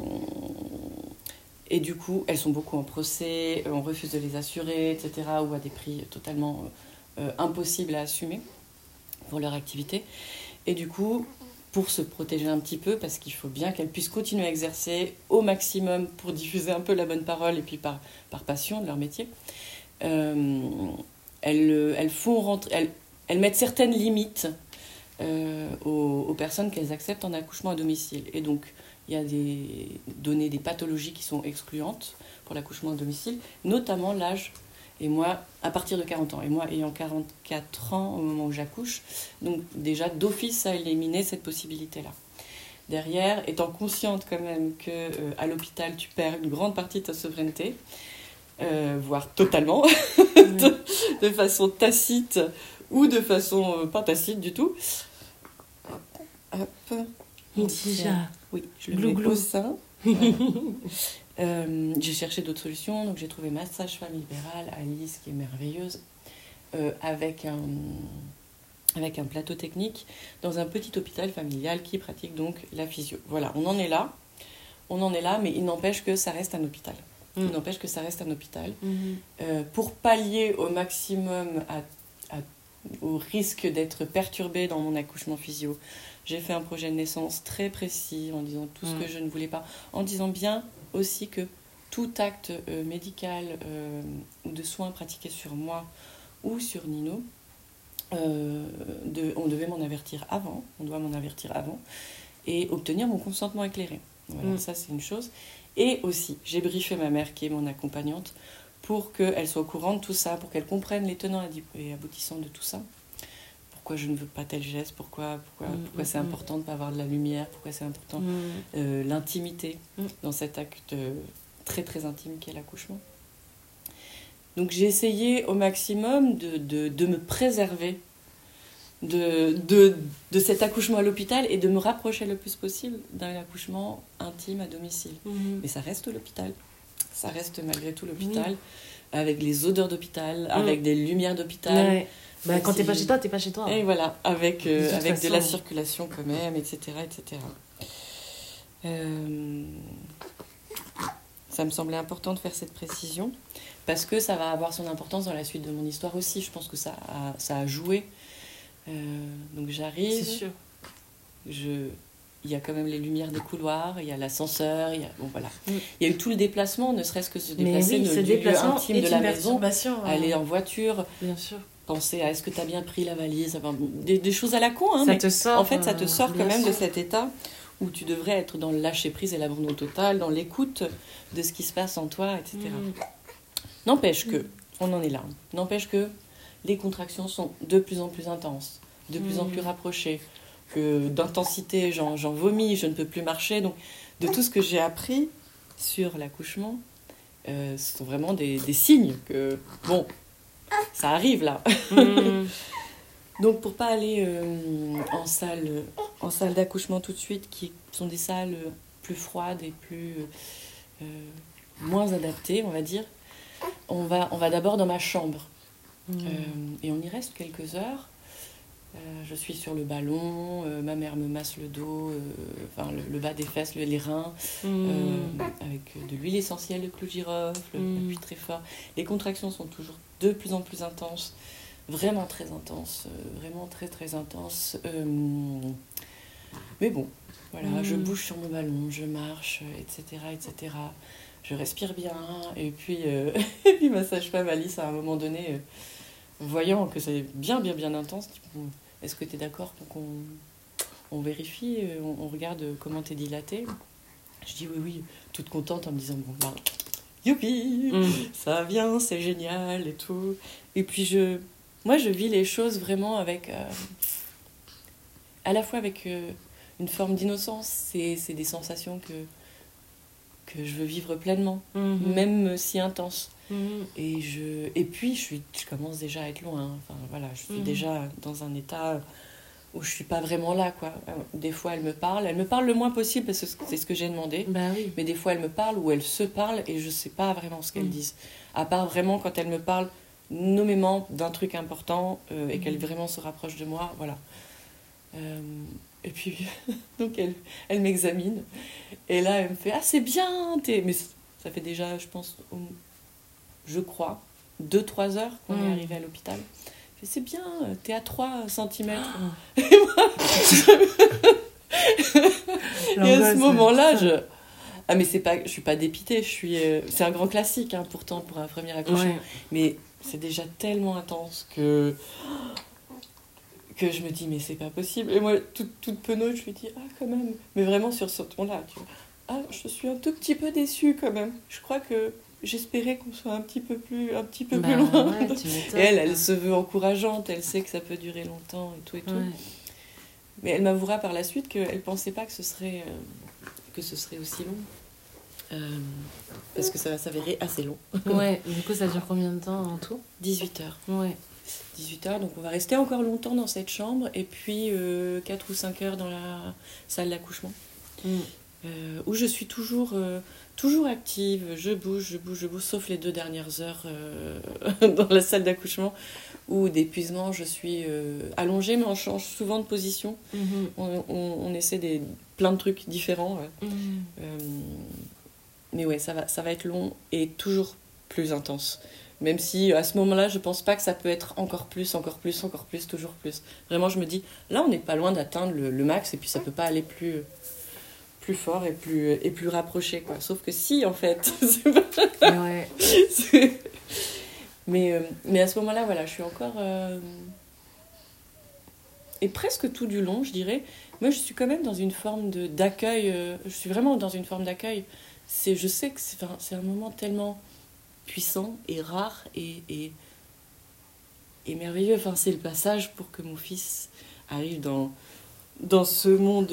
et du coup, elles sont beaucoup en procès, euh, on refuse de les assurer, etc., ou à des prix totalement euh, impossibles à assumer pour leur activité. Et du coup, pour se protéger un petit peu, parce qu'il faut bien qu'elles puissent continuer à exercer au maximum pour diffuser un peu la bonne parole et puis par, par passion de leur métier, elles, elles mettent certaines limites euh, aux, aux personnes qu'elles acceptent en accouchement à domicile. Et donc, il y a des données, des pathologies qui sont excluantes pour l'accouchement à domicile, notamment l'âge. Et moi, à partir de 40 ans, et moi ayant 44 ans au moment où j'accouche, donc déjà d'office à éliminer cette possibilité-là. Derrière, étant consciente quand même que euh, à l'hôpital tu perds une grande partie de ta souveraineté, euh, voire totalement, de, de façon tacite ou de façon euh, pas tacite du tout. Hop. Déjà. Oui, je le Glou, mets glou. au sein. Voilà. Euh, j'ai cherché d'autres solutions, donc j'ai trouvé ma sage-femme libérale, Alice, qui est merveilleuse, euh, avec, un, avec un plateau technique dans un petit hôpital familial qui pratique donc la physio. Voilà, on en est là. On en est là, mais il n'empêche que ça reste un hôpital. Il Mm. n'empêche que ça reste un hôpital. Mhm. Euh, pour pallier au maximum à- à- au risque d'être perturbée dans mon accouchement physio, j'ai fait un projet de naissance très précis en disant tout ce Mm. que je ne voulais pas, en disant bien aussi que tout acte euh, médical euh, ou de soins pratiqués sur moi ou sur Nino, euh, de- on devait m'en avertir avant, on doit m'en avertir avant, et obtenir mon consentement éclairé. Voilà, Mm. ça c'est une chose. Et aussi, j'ai briefé ma mère, qui est mon accompagnante, pour qu'elle soit au courant de tout ça, pour qu'elle comprenne les tenants et aboutissants de tout ça. Pourquoi je ne veux pas tel geste, pourquoi, pourquoi, Mm, pourquoi mm, c'est mm. important de ne pas avoir de la lumière, pourquoi c'est important euh, l'intimité dans cet acte euh, très très intime qu'est l'accouchement. Donc j'ai essayé au maximum de, de, de me préserver de, de, de cet accouchement à l'hôpital et de me rapprocher le plus possible d'un accouchement intime à domicile. Mais ça reste l'hôpital. Ça reste malgré tout l'hôpital, avec les odeurs d'hôpital, avec des lumières d'hôpital. Ouais. Bah, quand t'es pas chez toi, t'es pas chez toi. Et voilà, avec, euh, De avec de la circulation quand même, etc. etc. Euh, ça me semblait important de faire cette précision parce que ça va avoir son importance dans la suite de mon histoire aussi. Je pense que ça a, ça a joué. Euh, donc C'est j'arrive, sûr. je... il y a quand même les lumières des couloirs, il y a l'ascenseur, il y a... Bon, voilà. Mm. il y a eu tout le déplacement, ne serait-ce que se Mais déplacer oui, de- ce du lieu déplacement intime de la maison, perturbation. hein. aller en voiture, Bien sûr. Penser à est-ce que tu as bien pris la valise, enfin, des, des choses à la con, hein, ça mais te sort. en fait, ça te euh, sort quand même de cet état où tu devrais être dans le lâcher prise et l'abandon total, dans l'écoute de ce qui se passe en toi, etc. Mhm. N'empêche que, on en est là, n'empêche que les contractions sont de plus en plus intenses, de plus en Mhm. plus rapprochées, que d'intensité, j'en j'en vomis, je ne peux plus marcher. Donc, de tout ce que j'ai appris sur l'accouchement, euh, ce sont vraiment des, des signes que, bon, ça arrive là. Donc pour pas aller euh, en salle, en salle d'accouchement tout de suite, qui sont des salles plus froides et plus euh, moins adaptées, on va dire, on va, on va d'abord dans ma chambre. Euh, et on y reste quelques heures. Euh, je suis sur le ballon, euh, ma mère me masse le dos, euh, enfin le, le bas des fesses, le- les reins, euh, Mhm. avec de l'huile essentielle de clou de girofle, Mm. appuie très fort. Les contractions sont toujours de plus en plus intenses, vraiment très intenses, euh, vraiment très très intenses. Euh, mais bon, voilà, je bouge sur mon ballon, je marche, euh, etc., etc. Je respire bien, et puis, euh, et puis ma sage-femme Alice, à un moment donné, euh, voyant que c'est bien, bien, bien intense, est-ce que tu es d'accord pour qu'on on vérifie, on, on regarde comment t'es dilatée? Je dis oui, oui, toute contente en me disant, bon, bah, youpi, Mhm. ça vient, c'est génial et tout. Et puis je, moi, je vis les choses vraiment avec, euh, à la fois avec euh, une forme d'innocence. C'est, c'est des sensations que que je veux vivre pleinement, Mhm. même si intenses. Mhm. Et je, et puis je suis, je commence déjà à être loin. Enfin voilà, je suis Mhm. déjà dans un état où je suis pas vraiment là, quoi. Euh, Des fois, elle me parle, elle me parle le moins possible parce que c'est ce que j'ai demandé. Bah oui. Mais des fois, elle me parle ou elle se parle et je sais pas vraiment ce qu'elles Mm. disent. À part vraiment quand elle me parle nommément d'un truc important euh, et qu'elle Mm. vraiment se rapproche de moi, voilà. Euh, et puis, donc elle, elle m'examine et là, elle me fait Ah, c'est bien t'es... Mais ça fait déjà, je pense, je crois, 2-3 heures qu'on est Mm. arrivé à l'hôpital. C'est bien, t'es à 3 cm. Ah. Et à ce moment-là, je. Ah, mais c'est pas, je suis pas dépitée, je suis. euh, C'est un grand classique, hein, pourtant, pour un premier accouchement. Ouais. Mais c'est déjà tellement intense que. que je me dis, mais c'est pas possible. Et moi, toute, toute penaude, je lui dis, ah, quand même. Mais vraiment sur ce ton-là, tu vois. Ah, je suis un tout petit peu déçue quand même. Je crois que j'espérais qu'on soit un petit peu plus, un petit peu Bah plus loin. ouais, tu m'étonnes. Et elle, elle se veut encourageante, elle sait que ça peut durer longtemps et tout et tout. Ouais. Mais elle m'avouera par la suite qu'elle pensait pas que ce serait, euh, que ce serait aussi long. Euh, parce que ça va s'avérer assez long. Ouais, du coup, ça dure combien de temps en tout? 18 heures. Ouais. 18 heures, donc on va rester encore longtemps dans cette chambre et puis 4 ou 5 heures dans la salle d'accouchement. Mm. euh, où je suis toujours, euh, toujours active, je bouge, je bouge, je bouge, sauf les deux dernières heures euh, dans la salle d'accouchement où d'épuisement je suis euh, allongée, mais on change souvent de position. Mhm. On, on- on essaie des, plein de trucs différents. ouais. Mhm. Euh, mais ouais, ça va, ça va être long et toujours plus intense. Même si à ce moment-là, je pense pas que ça peut être encore plus, encore plus, encore plus, toujours plus. Vraiment, je me dis, là, on n'est pas loin d'atteindre le, le max et puis ça peut pas aller plus, plus fort et plus, et plus rapproché. Quoi. Sauf que si, en fait. pas- Ouais. mais, euh, mais à ce moment-là, voilà, je suis encore. euh, Et presque tout du long, je dirais. Moi, je suis quand même dans une forme de- d'accueil. euh, Je suis vraiment dans une forme d'accueil. C'est, je sais que c'est un, c'est un moment tellement puissant et rare et, et, et merveilleux. Enfin, c'est le passage pour que mon fils arrive dans, dans ce monde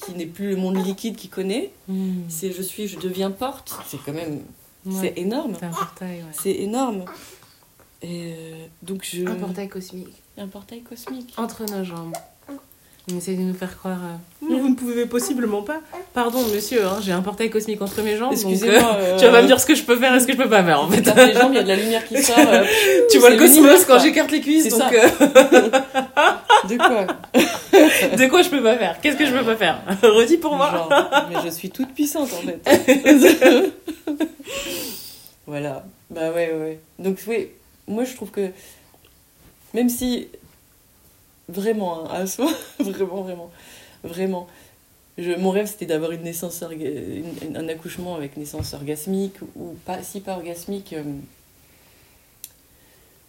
qui n'est plus le monde liquide qu'il connaît. Mhm. C'est je suis, je deviens porte. C'est quand même Ouais. c'est énorme. C'est un portail, ouais. C'est énorme. Et euh, donc je. Un portail cosmique. Un portail cosmique. Entre nos jambes. On essaie de nous faire croire. euh, Vous ne pouvez possiblement pas. Pardon, monsieur, hein, j'ai un portail cosmique entre mes jambes. donc, euh, Excusez-moi. euh, tu vas pas me dire ce que je peux faire et ce que je peux pas faire en fait. Les jambes, il y a de la lumière qui sort. euh, tu vois le cosmos quand j'écarte les cuisses. Donc, euh, De quoi de quoi je peux pas faire? Qu'est-ce que je peux pas faire? Redis pour moi. Genre, mais je suis toute puissante en fait. voilà. Bah ouais, ouais. Donc oui, moi je trouve que même si vraiment, hein, à soi, vraiment, vraiment, vraiment, je, mon rêve c'était d'avoir une naissance, orga- une- un accouchement avec naissance orgasmique ou pas, si pas orgasmique. euh,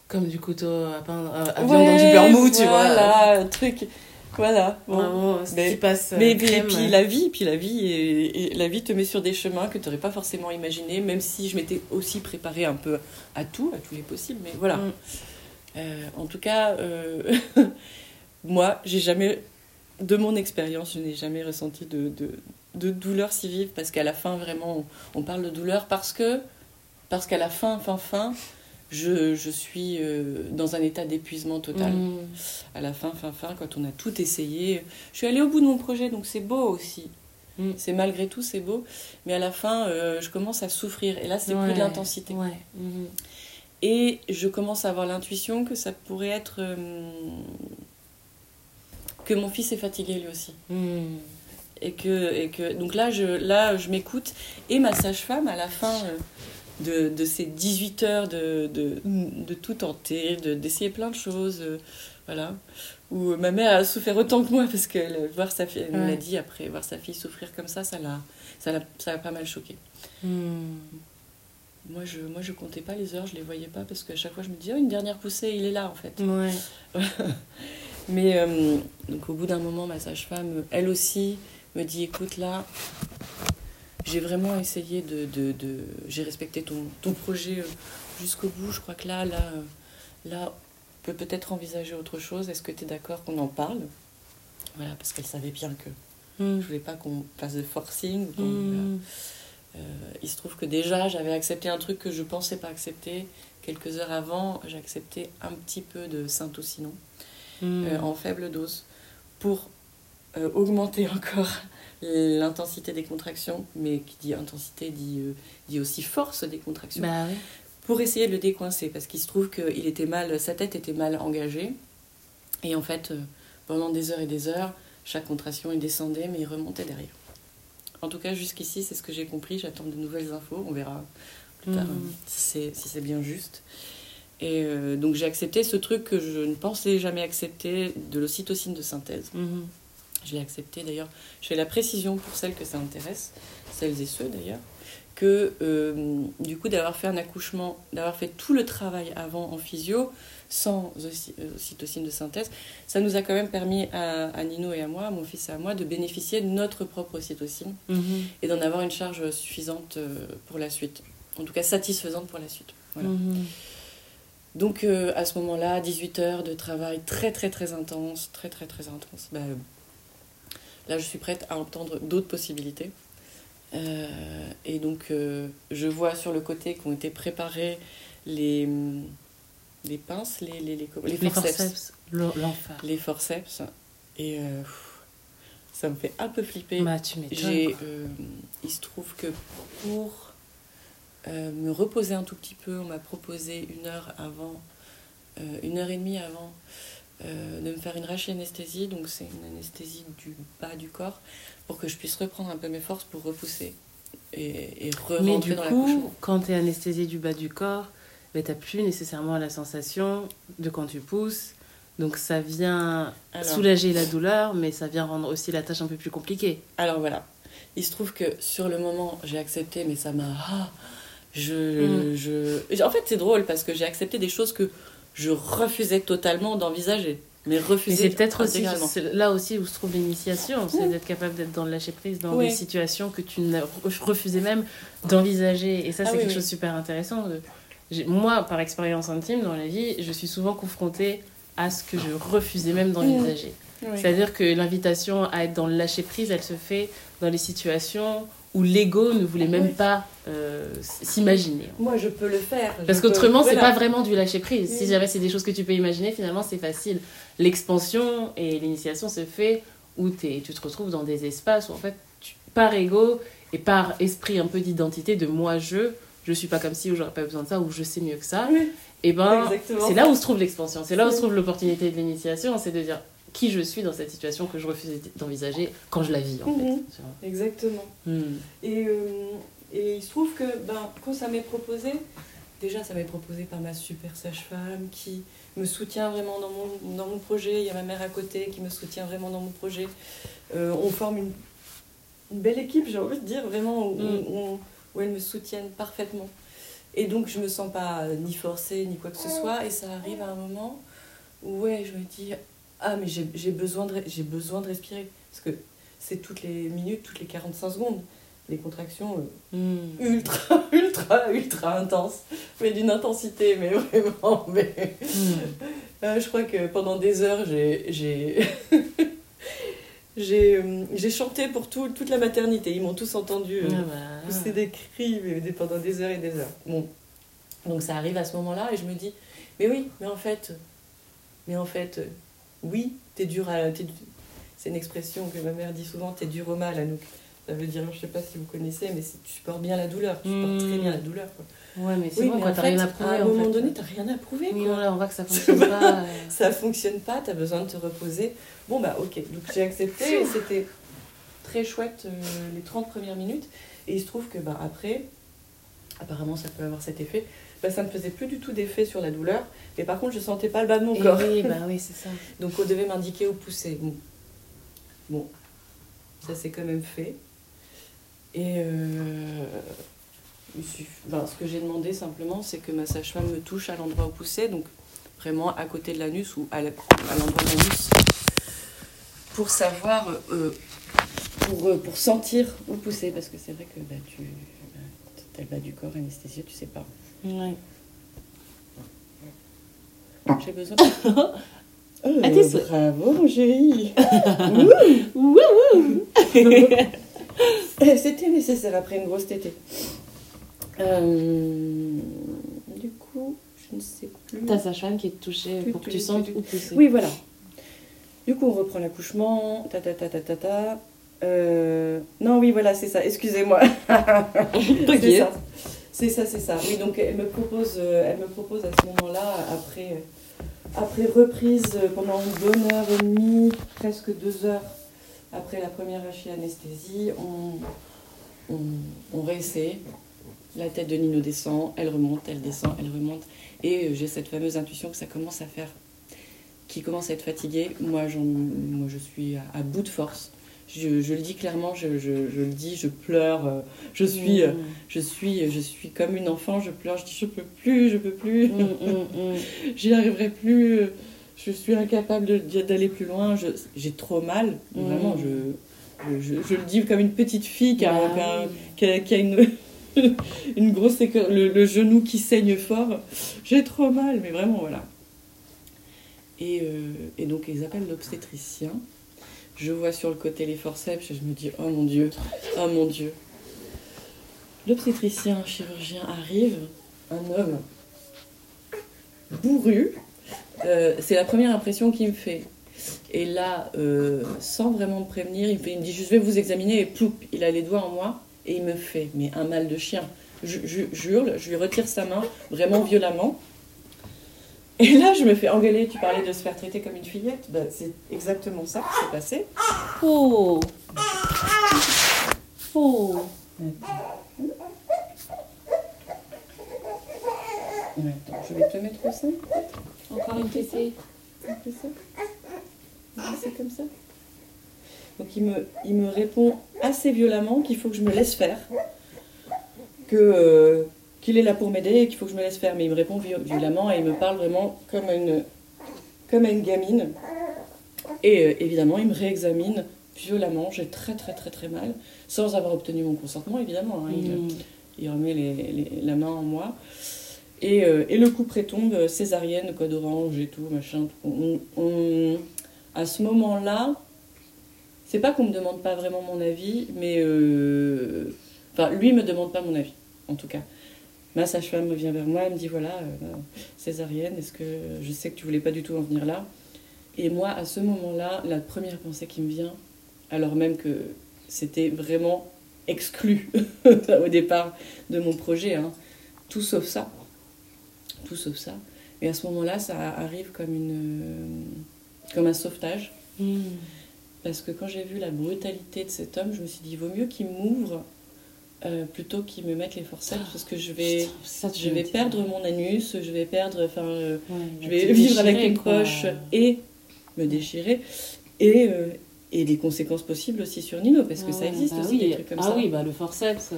Comme du couteau à peindre, euh, à ouais, viande dans du beurre mou, tu vois. Voilà, un truc. Voilà. bon. Ce Mais- qui passe. euh, Mais puis, la vie, puis la vie, et, et la vie te met sur des chemins que tu n'aurais pas forcément imaginé, même si je m'étais aussi préparée un peu à tout, à tous les possibles. Mais voilà. Mm. Euh, en tout cas, euh, moi, j'ai jamais, de mon expérience, je n'ai jamais ressenti de, de, de douleur si vive, parce qu'à la fin, vraiment, on, on parle de douleur parce que, parce qu'à la fin, fin, fin, je, je suis euh, dans un état d'épuisement total Mm. à la fin, fin, fin, quand on a tout essayé. Je suis allée au bout de mon projet, donc c'est beau aussi. Mm. C'est malgré tout, c'est beau. Mais à la fin, euh, je commence à souffrir. Et là, c'est plus de l'intensité. Ouais. Mhm. Et je commence à avoir l'intuition que ça pourrait être... euh, que mon fils est fatigué lui aussi. Mm. Et que, et que, donc là, je, là, je m'écoute. Et ma sage-femme, à la fin euh, de, de ces 18 heures de, de, de tout tenter, de- d'essayer plein de choses, euh, voilà, où ma mère a souffert autant que moi, parce que euh, voir sa fille, elle me l'a dit après, voir sa fille souffrir comme ça, ça l'a ça l'a ça l'a pas mal choqué. Mm. Moi je, moi, je comptais pas les heures, je les voyais pas, parce qu'à chaque fois, je me disais, oh, une dernière poussée, il est là, en fait. Ouais. Mais euh, donc au bout d'un moment, ma sage-femme, elle aussi, me dit écoute là, j'ai vraiment essayé de, de, de- j'ai respecté ton, ton projet euh, jusqu'au bout. Je crois que là, là, euh, là, on peut peut-être envisager autre chose. Est-ce que tu es d'accord qu'on en parle? Voilà, parce qu'elle savait bien que Mm. je voulais pas qu'on fasse de forcing. ou Mm. euh, il se trouve que déjà, j'avais accepté un truc que je pensais pas accepter. Quelques heures avant, j'ai accepté un petit peu de Saint-Ocinon Euh, en faible dose pour euh, augmenter encore l'intensité des contractions, mais qui dit intensité dit, euh, dit aussi force des contractions, Bah ouais. pour essayer de le décoincer, parce qu'il se trouve que il était mal, sa tête était mal engagée, et en fait, pendant des heures et des heures, chaque contraction il descendait, mais il remontait derrière. En tout cas, jusqu'ici, c'est ce que j'ai compris, j'attends de nouvelles infos, on verra plus tard euh, si c'est si c'est bien juste. Et euh, donc j'ai accepté ce truc que je ne pensais jamais accepter, de l'ocytocine de synthèse. Mhm. Je l'ai accepté d'ailleurs. Je fais la précision pour celles que ça intéresse, celles et ceux d'ailleurs, que euh, du coup d'avoir fait un accouchement, d'avoir fait tout le travail avant en physio, sans ocy- ocytocine de synthèse, ça nous a quand même permis à, à Nino et à moi, à mon fils et à moi, de bénéficier de notre propre ocytocine Mhm. et d'en avoir une charge suffisante euh, pour la suite. En tout cas satisfaisante pour la suite. Voilà. Mhm. Donc euh, à ce moment-là, 18 heures de travail très très très intense, très très très intense. Bah, là, je suis prête à entendre d'autres possibilités. Euh, et donc euh, je vois sur le côté qu'ont été préparés les, hum, les pinces, les, les, les, les Les forceps. forceps. L'en- L'enfer. Les forceps. Et ça me fait un peu flipper. Bah tu m'étonnes. Il se trouve que pour euh, me reposer un tout petit peu, on m'a proposé une heure avant, euh, une heure et demie avant, euh, de me faire une rachianesthésie. Donc c'est une anesthésie du bas du corps pour que je puisse reprendre un peu mes forces pour repousser et, et Mais re-rentrer du dans coup, quand tu es anesthésié du bas du corps, ben, tu plus nécessairement la sensation de quand tu pousses. Donc ça vient Alors, soulager la douleur, mais ça vient rendre aussi la tâche un peu plus compliquée. alors voilà, il se trouve que sur le moment j'ai accepté, mais ça m'a ah, je, Mm. je... En fait, c'est drôle parce que j'ai accepté des choses que je refusais totalement d'envisager. Mais refuser c'est peut-être aussi là aussi où se trouve l'initiation, c'est d'être capable d'être dans le lâcher prise dans Oui. des situations que tu refusais même d'envisager. Et ça, Ah c'est oui, quelque oui. chose de super intéressant. Moi, par expérience intime dans la vie, je suis souvent confrontée à ce que je refusais même d'envisager. C'est-à-dire que l'invitation à être dans le lâcher prise, elle se fait dans les situations où l'ego ne voulait même pas euh, s'imaginer. Moi, je peux le faire. Parce qu'autrement, c'est voilà. pas vraiment du lâcher prise. Si jamais c'est des choses que tu peux imaginer, finalement, c'est facile. L'expansion et l'initiation se fait où t'es- tu te retrouves dans des espaces où, en fait, tu- par ego et par esprit un peu d'identité de moi, je, je suis pas comme si, ou j'aurais pas besoin de ça, ou je sais mieux que ça, Oui, et ben, exactement. c'est là où se trouve l'expansion. C'est là où se trouve l'opportunité de l'initiation, c'est de dire qui je suis dans cette situation que je refusais d'envisager quand je la vis, en fait. Mhm. vois. Exactement. Hmm. Et, euh, et il se trouve que ben, quand ça m'est proposé, déjà ça m'est proposé par ma super sage-femme qui me soutient vraiment dans mon, dans mon projet. Il y a ma mère à côté qui me soutient vraiment dans mon projet. Euh, on forme une, une belle équipe, j'ai envie de dire, vraiment, où, Mm. où- où elles me soutiennent parfaitement. Et donc je me sens pas ni forcée ni quoi que ce soit. Et ça arrive à un moment où ouais, je me dis ah mais j'ai besoin de besoin de respirer parce que c'est toutes les minutes, toutes les 45 secondes les contractions euh, Hmm. ultra ultra ultra intenses, mais d'une intensité mais vraiment mais Hmm. euh, je crois que pendant des heures j'ai euh, j'ai chanté pour tout, toute la maternité. Ils m'ont tous entendu. euh, Ah bah. pousser des cris mais des- pendant des heures et des heures. Bon. Donc ça arrive à ce moment-là et je me dis, mais oui, mais en fait, mais en fait, oui, t'es dur à... C'est une expression que ma mère dit souvent, t'es dur au mal, Anouk. Ça veut dire, je sais pas si vous connaissez, mais tu supportes bien la douleur, tu supportes très bien la douleur. Quoi. Ouais, mais c'est Oui, bon, mais quand t'as rien à à prouver. un en moment fait. donné, t'as rien à prouver. Oui, quoi. on voit que ça fonctionne pas. euh. ça fonctionne pas, t'as besoin de te reposer. Bon bah ok, donc j'ai accepté et c'était très chouette euh, les 30 premières minutes. Et il se trouve que bah, après, apparemment ça peut avoir cet effet, bah, ça ne faisait plus du tout d'effet sur la douleur. Mais par contre je sentais pas le bas de mon Et corps. oui, bah oui, c'est ça. Donc on devait m'indiquer où pousser. Bon, Bon. ça s'est quand même fait. Et euh, ben, ce que j'ai demandé simplement, c'est que ma sage-femme me touche à l'endroit où pousser, donc vraiment à côté de l'anus ou à l'endroit de l'anus, pour savoir, euh, pour, euh, pour sentir où pousser, parce que c'est vrai que bah, tu as le bas du corps anesthésié, tu sais pas. Ouais. J'ai besoin. À tes souhaits. bravo mon chéri C'était nécessaire après une grosse tétée. Euh, du coup, je ne sais plus. Ta sage-femme qui est touchée pour que tu- sentes où pousser. Oui, voilà. Du coup, on reprend l'accouchement. Ta ta ta ta ta ta. Euh, Non, oui, voilà, c'est ça. Excusez-moi. ça. C'est ça, c'est ça. Oui, donc elle me propose, euh, elle me propose à ce moment-là, après, après reprise euh, pendant une bonne heure et demie, presque deux heures après la première anesthésie, on, on, on réessaie. La tête de Nino descend, elle remonte, elle descend, elle remonte. Et euh, j'ai cette fameuse intuition que ça commence à faire, qui commence à être fatigué. Moi, moi je suis à bout de force. Je, je le dis clairement, je, je- je le dis, je pleure. euh, Je suis, euh, Mm. je suis, je suis comme une enfant, je pleure, je dis je peux plus, je peux plus, Mm, mm, mm. j'y arriverai plus, je suis incapable d'aller plus loin, j'ai trop mal, Mm. vraiment, je, le dis comme une petite fille qui a, Bah qui a- qui a- une, une grosse le, le genou qui saigne fort, j'ai trop mal, mais vraiment voilà. Et, euh, et donc ils appellent l'obstétricien. Je vois sur le côté les forceps et je me dis oh mon dieu, oh mon dieu. L'obstétricien, chirurgien arrive, un homme bourru. Euh, c'est la première impression qu'il me fait. Et là, euh, sans vraiment me prévenir, il me, dit je vais vous examiner et ploup, il a les doigts en moi et il me fait mais un mal de chien. Je, je lui retire sa main vraiment violemment. Et là, je me fais engueuler. Tu parlais de se faire traiter comme une fillette. Ben, c'est exactement ça qui s'est passé. Oh. Oh. Attends, je vais te mettre au sein. Encore une ça On fait ça comme ça Donc il me, il me répond assez violemment qu'il faut que je me laisse faire. Que, euh, qu'il est là pour m'aider et qu'il faut que je me laisse faire. Mais il me répond vi- violemment et il me parle vraiment comme une, comme une gamine. Et euh, évidemment, il me réexamine violemment. J'ai très très très très mal. Sans avoir obtenu mon consentement, évidemment. hein. Il- Mm. il remet les- les- la main en moi. Et, euh, et le coup près tombe, euh, césarienne, code orange et tout, machin. On- on- à ce moment-là, c'est pas qu'on me demande pas vraiment mon avis, mais euh, enfin lui me demande pas mon avis, en tout cas. Ma sage-femme vient vers moi, elle me dit voilà, euh, césarienne, est-ce que je sais que tu voulais pas du tout en venir là? Et moi, à ce moment-là, la première pensée qui me vient, alors même que c'était vraiment exclu au départ de mon projet, hein, tout sauf ça, tout sauf ça. Et à ce moment-là, ça arrive comme une, comme un sauvetage. Mm. Parce que quand j'ai vu la brutalité de cet homme, je me suis dit, il vaut mieux qu'il m'ouvre euh, plutôt qu'il me mette les forceps, parce que je vais, Putain, je vais perdre mon anus, je vais perdre, enfin, euh, Ouais, je vais vivre avec une poche et me déchirer, et, euh, et les conséquences possibles aussi sur Nino, parce que Ah ça ouais, existe bah aussi, oui. des trucs comme ah ça. oui, bah le forceps,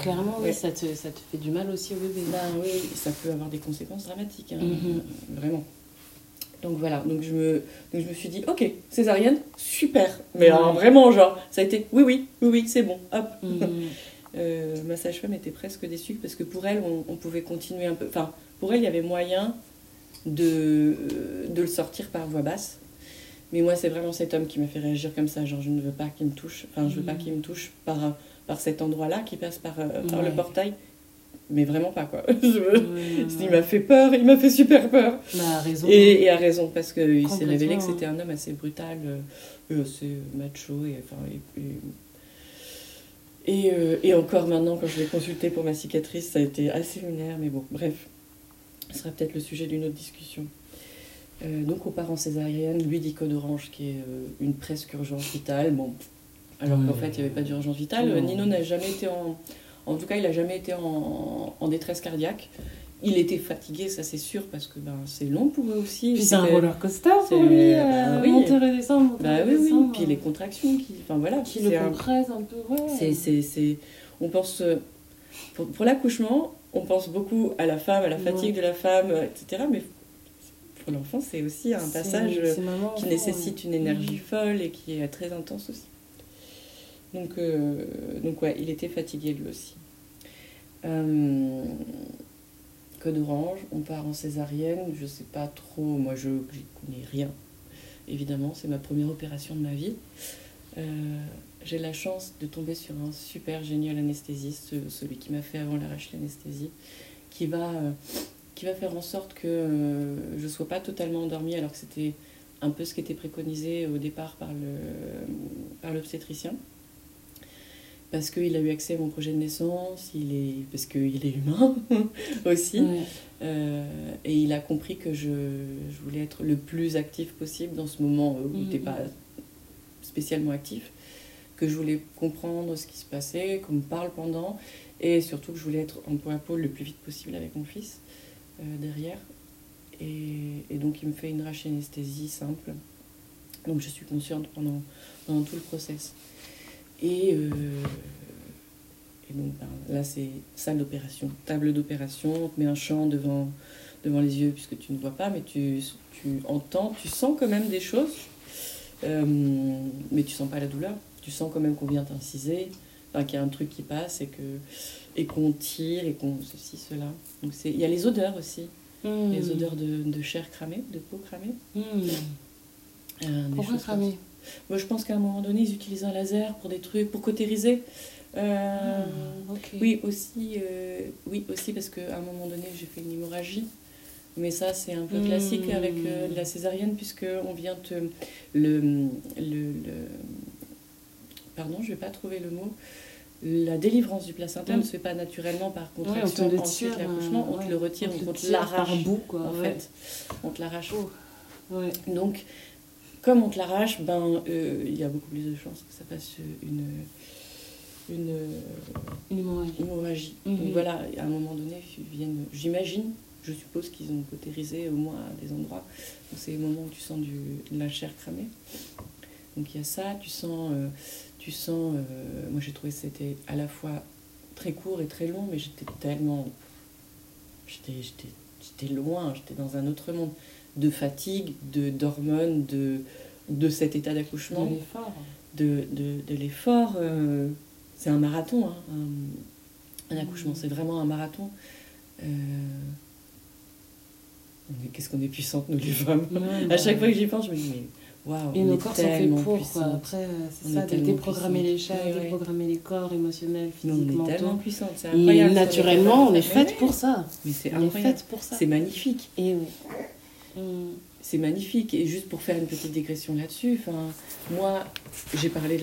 clairement, ouais. oui, ça te, ça te fait du mal aussi au bébé. Ben oui, ça peut avoir des conséquences dramatiques, hein, Mhm. vraiment. Donc voilà, donc je, me, donc je me suis dit, ok, césarienne, super. Mais Ouais. alors vraiment, genre, ça a été, oui, oui, oui, oui, c'est bon, hop. Mhm. Euh, ma sage-femme était presque déçue parce que pour elle, on, on pouvait continuer un peu. Enfin, pour elle, il y avait moyen de, de le sortir par voix basse. Mais moi, c'est vraiment cet homme qui m'a fait réagir comme ça. Genre, je ne veux pas qu'il me touche. Enfin, je veux pas Mhm. qu'il me touche par, par cet endroit-là qui passe par, euh, par le portail. Mais vraiment pas, quoi. Je veux- Ouais, Il m'a fait peur, il m'a fait super peur. Bah, raison. Et, et a raison, parce qu'il s'est révélé que hein. c'était un homme assez brutal, euh, et assez macho, et, enfin, et, et, et, euh, et encore maintenant, quand je l'ai consulté pour ma cicatrice, ça a été assez lunaire, mais bon, bref, ce sera peut-être le sujet d'une autre discussion. Euh, donc, on part en césarienne, lui dit code orange, qui est euh, une presque urgence vitale. Bon, alors qu'en fait, il n'y avait pas d'urgence vitale. Nino n'a jamais été en. En tout cas, il n'a jamais été en, en détresse cardiaque. Il était fatigué, ça c'est sûr, parce que ben, c'est long pour eux aussi. Puis c'est un roller coaster pour lui, bah euh, oui. monter monter Bah oui, oui. redescendre. Puis les contractions qui. Enfin voilà. qui c'est le un- compresse un peu, ouais. c'est, c'est, c'est- On pense. euh, Pour, pour l'accouchement, on pense beaucoup à la femme, à la fatigue Ouais. de la femme, euh, etc. Mais pour l'enfant, c'est aussi un passage c'est maman, qui nécessite ouais. une énergie Mhm. folle et qui est très intense aussi. Donc, euh, il était fatigué lui aussi. Euh, code orange, on part en césarienne, je sais pas trop, moi je connais rien. Évidemment, c'est ma première opération de ma vie. Euh, j'ai la chance de tomber sur un super génial anesthésiste, ce- celui qui m'a fait avant l'arrache l'anesthésie, qui va, euh, faire en sorte que euh, je ne sois pas totalement endormie, alors que c'était un peu ce qui était préconisé au départ par l'obstétricien. Parce qu'il a eu accès à mon projet de naissance, il est, parce qu'il est humain aussi. Ouais. Euh, et il a compris que je, je voulais être le plus actif possible dans ce moment où Mhm. tu n'es pas spécialement actif, que je voulais comprendre ce qui se passait, qu'on me parle pendant, et surtout que je voulais être en peau à peau le plus vite possible avec mon fils euh, derrière. Et, et donc il me fait une anesthésie simple. Donc je suis consciente pendant, pendant tout le process. Et, euh, et donc ben, là, c'est salle d'opération, table d'opération, on te met un champ devant, devant les yeux puisque tu ne vois pas, mais tu, tu entends, tu sens quand même des choses, euh, mais tu sens pas la douleur. Tu sens quand même qu'on vient t'inciser, enfin, qu'il y a un truc qui passe et que et qu'on tire et qu'on ceci, cela. Donc c'est- il y a les odeurs aussi, Mhm. les odeurs de, de chair cramée, de peau cramée. Mhm. euh, Pourquoi cramer moi, je pense qu'à un moment donné, ils utilisent un laser pour des trucs, pour cautériser. Euh, Ah, ok. Oui, aussi, euh, oui, aussi parce qu'à un moment donné, j'ai fait une hémorragie. Mais ça, c'est un peu Hmm. classique avec euh, la césarienne, puisqu'on vient te. Le, le, le- Pardon, je vais pas trouver le mot. La délivrance du placenta Hmm. ne se fait pas naturellement par Ouais, on te contraction. le Ensuite, l'accouchement, on te ouais. le retire, On te l'arrache. par bout, quoi, En ouais. fait, on te l'arrache. Ouais. Donc, comme on te l'arrache, ben, euh, il y a beaucoup plus de chances que ça fasse une, une Une hémorragie. hémorragie. Mhm. Donc voilà, à un moment donné, ils viennent, j'imagine, je suppose qu'ils ont cautérisé au moins à des endroits. C'est les moments où tu sens du, de la chair cramée. Donc il y a ça, tu sens, euh, tu sens euh, moi j'ai trouvé que c'était à la fois très court et très long, mais j'étais tellement, j'étais loin, j'étais dans un autre monde de fatigue, de d'hormones, de, de cet état d'accouchement De l'effort. de, de, de l'effort. euh, c'est un marathon, hein, un, un accouchement, Mhm. c'est vraiment un marathon. Euh, Qu'est-ce qu'on est puissantes, nous les femmes. À chaque fois que j'y pense, je me dis, mais waouh, Et nos corps sont faits pour, quoi. Après, euh, c'est ça, de déprogrammer les puissante. chats, Ouais, ouais. déprogrammer les corps émotionnels, Mais on est tellement puissante, c'est Et incroyable. naturellement, on est faite pour ça. Mais c'est On est faite pour ça. C'est magnifique. Et oui. C'est magnifique. Et juste pour faire une petite digression là-dessus, moi, j'ai parlé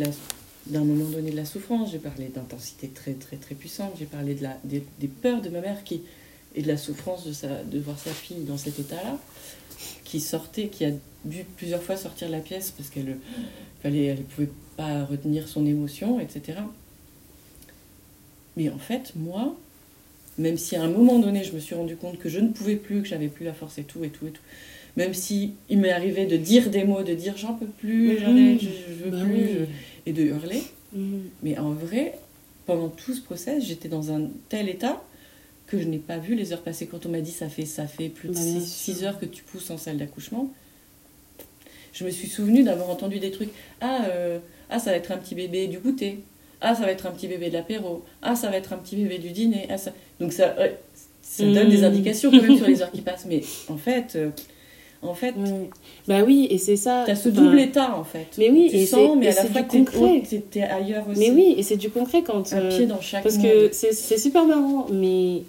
d'un moment donné de la souffrance, j'ai parlé d'intensité très très très puissante, j'ai parlé de la, des, peurs de ma mère qui, et de la souffrance de, sa, de voir sa fille dans cet état-là, qui sortait, qui a dû plusieurs fois sortir de la pièce parce qu'elle ne elle pouvait pas retenir son émotion, etc. Mais en fait, moi, même si à un moment donné je me suis rendu compte que je ne pouvais plus, que j'avais plus la force et tout et tout et tout, même si il m'est arrivé de dire des mots, de dire j'en peux plus, j'arrête, je, je veux Bah plus, oui. je- et de hurler. Mm. Mais en vrai, pendant tout ce process, j'étais dans un tel état que je n'ai pas vu les heures passer. Quand on m'a dit ça fait, ça fait plus de Bah, bien 6 sûr. heures que tu pousses en salle d'accouchement, je me suis souvenu d'avoir entendu des trucs. Ah, euh, ah, ça va être un petit bébé du goûter. Ah, ça va être un petit bébé de l'apéro. Ah, ça va être un petit bébé du dîner. Ah, ça... Donc ça, ça donne des indications quand même sur les heures qui passent. Mais en fait, euh, en fait. Bah oui, et c'est ça. t'as ce double état en fait. Mais oui, tu et sens, c'est- mais et à la fois du t'es ailleurs aussi. Mais oui, et c'est du concret quand. un euh, pied dans chaque Parce monde. que c'est super marrant, mais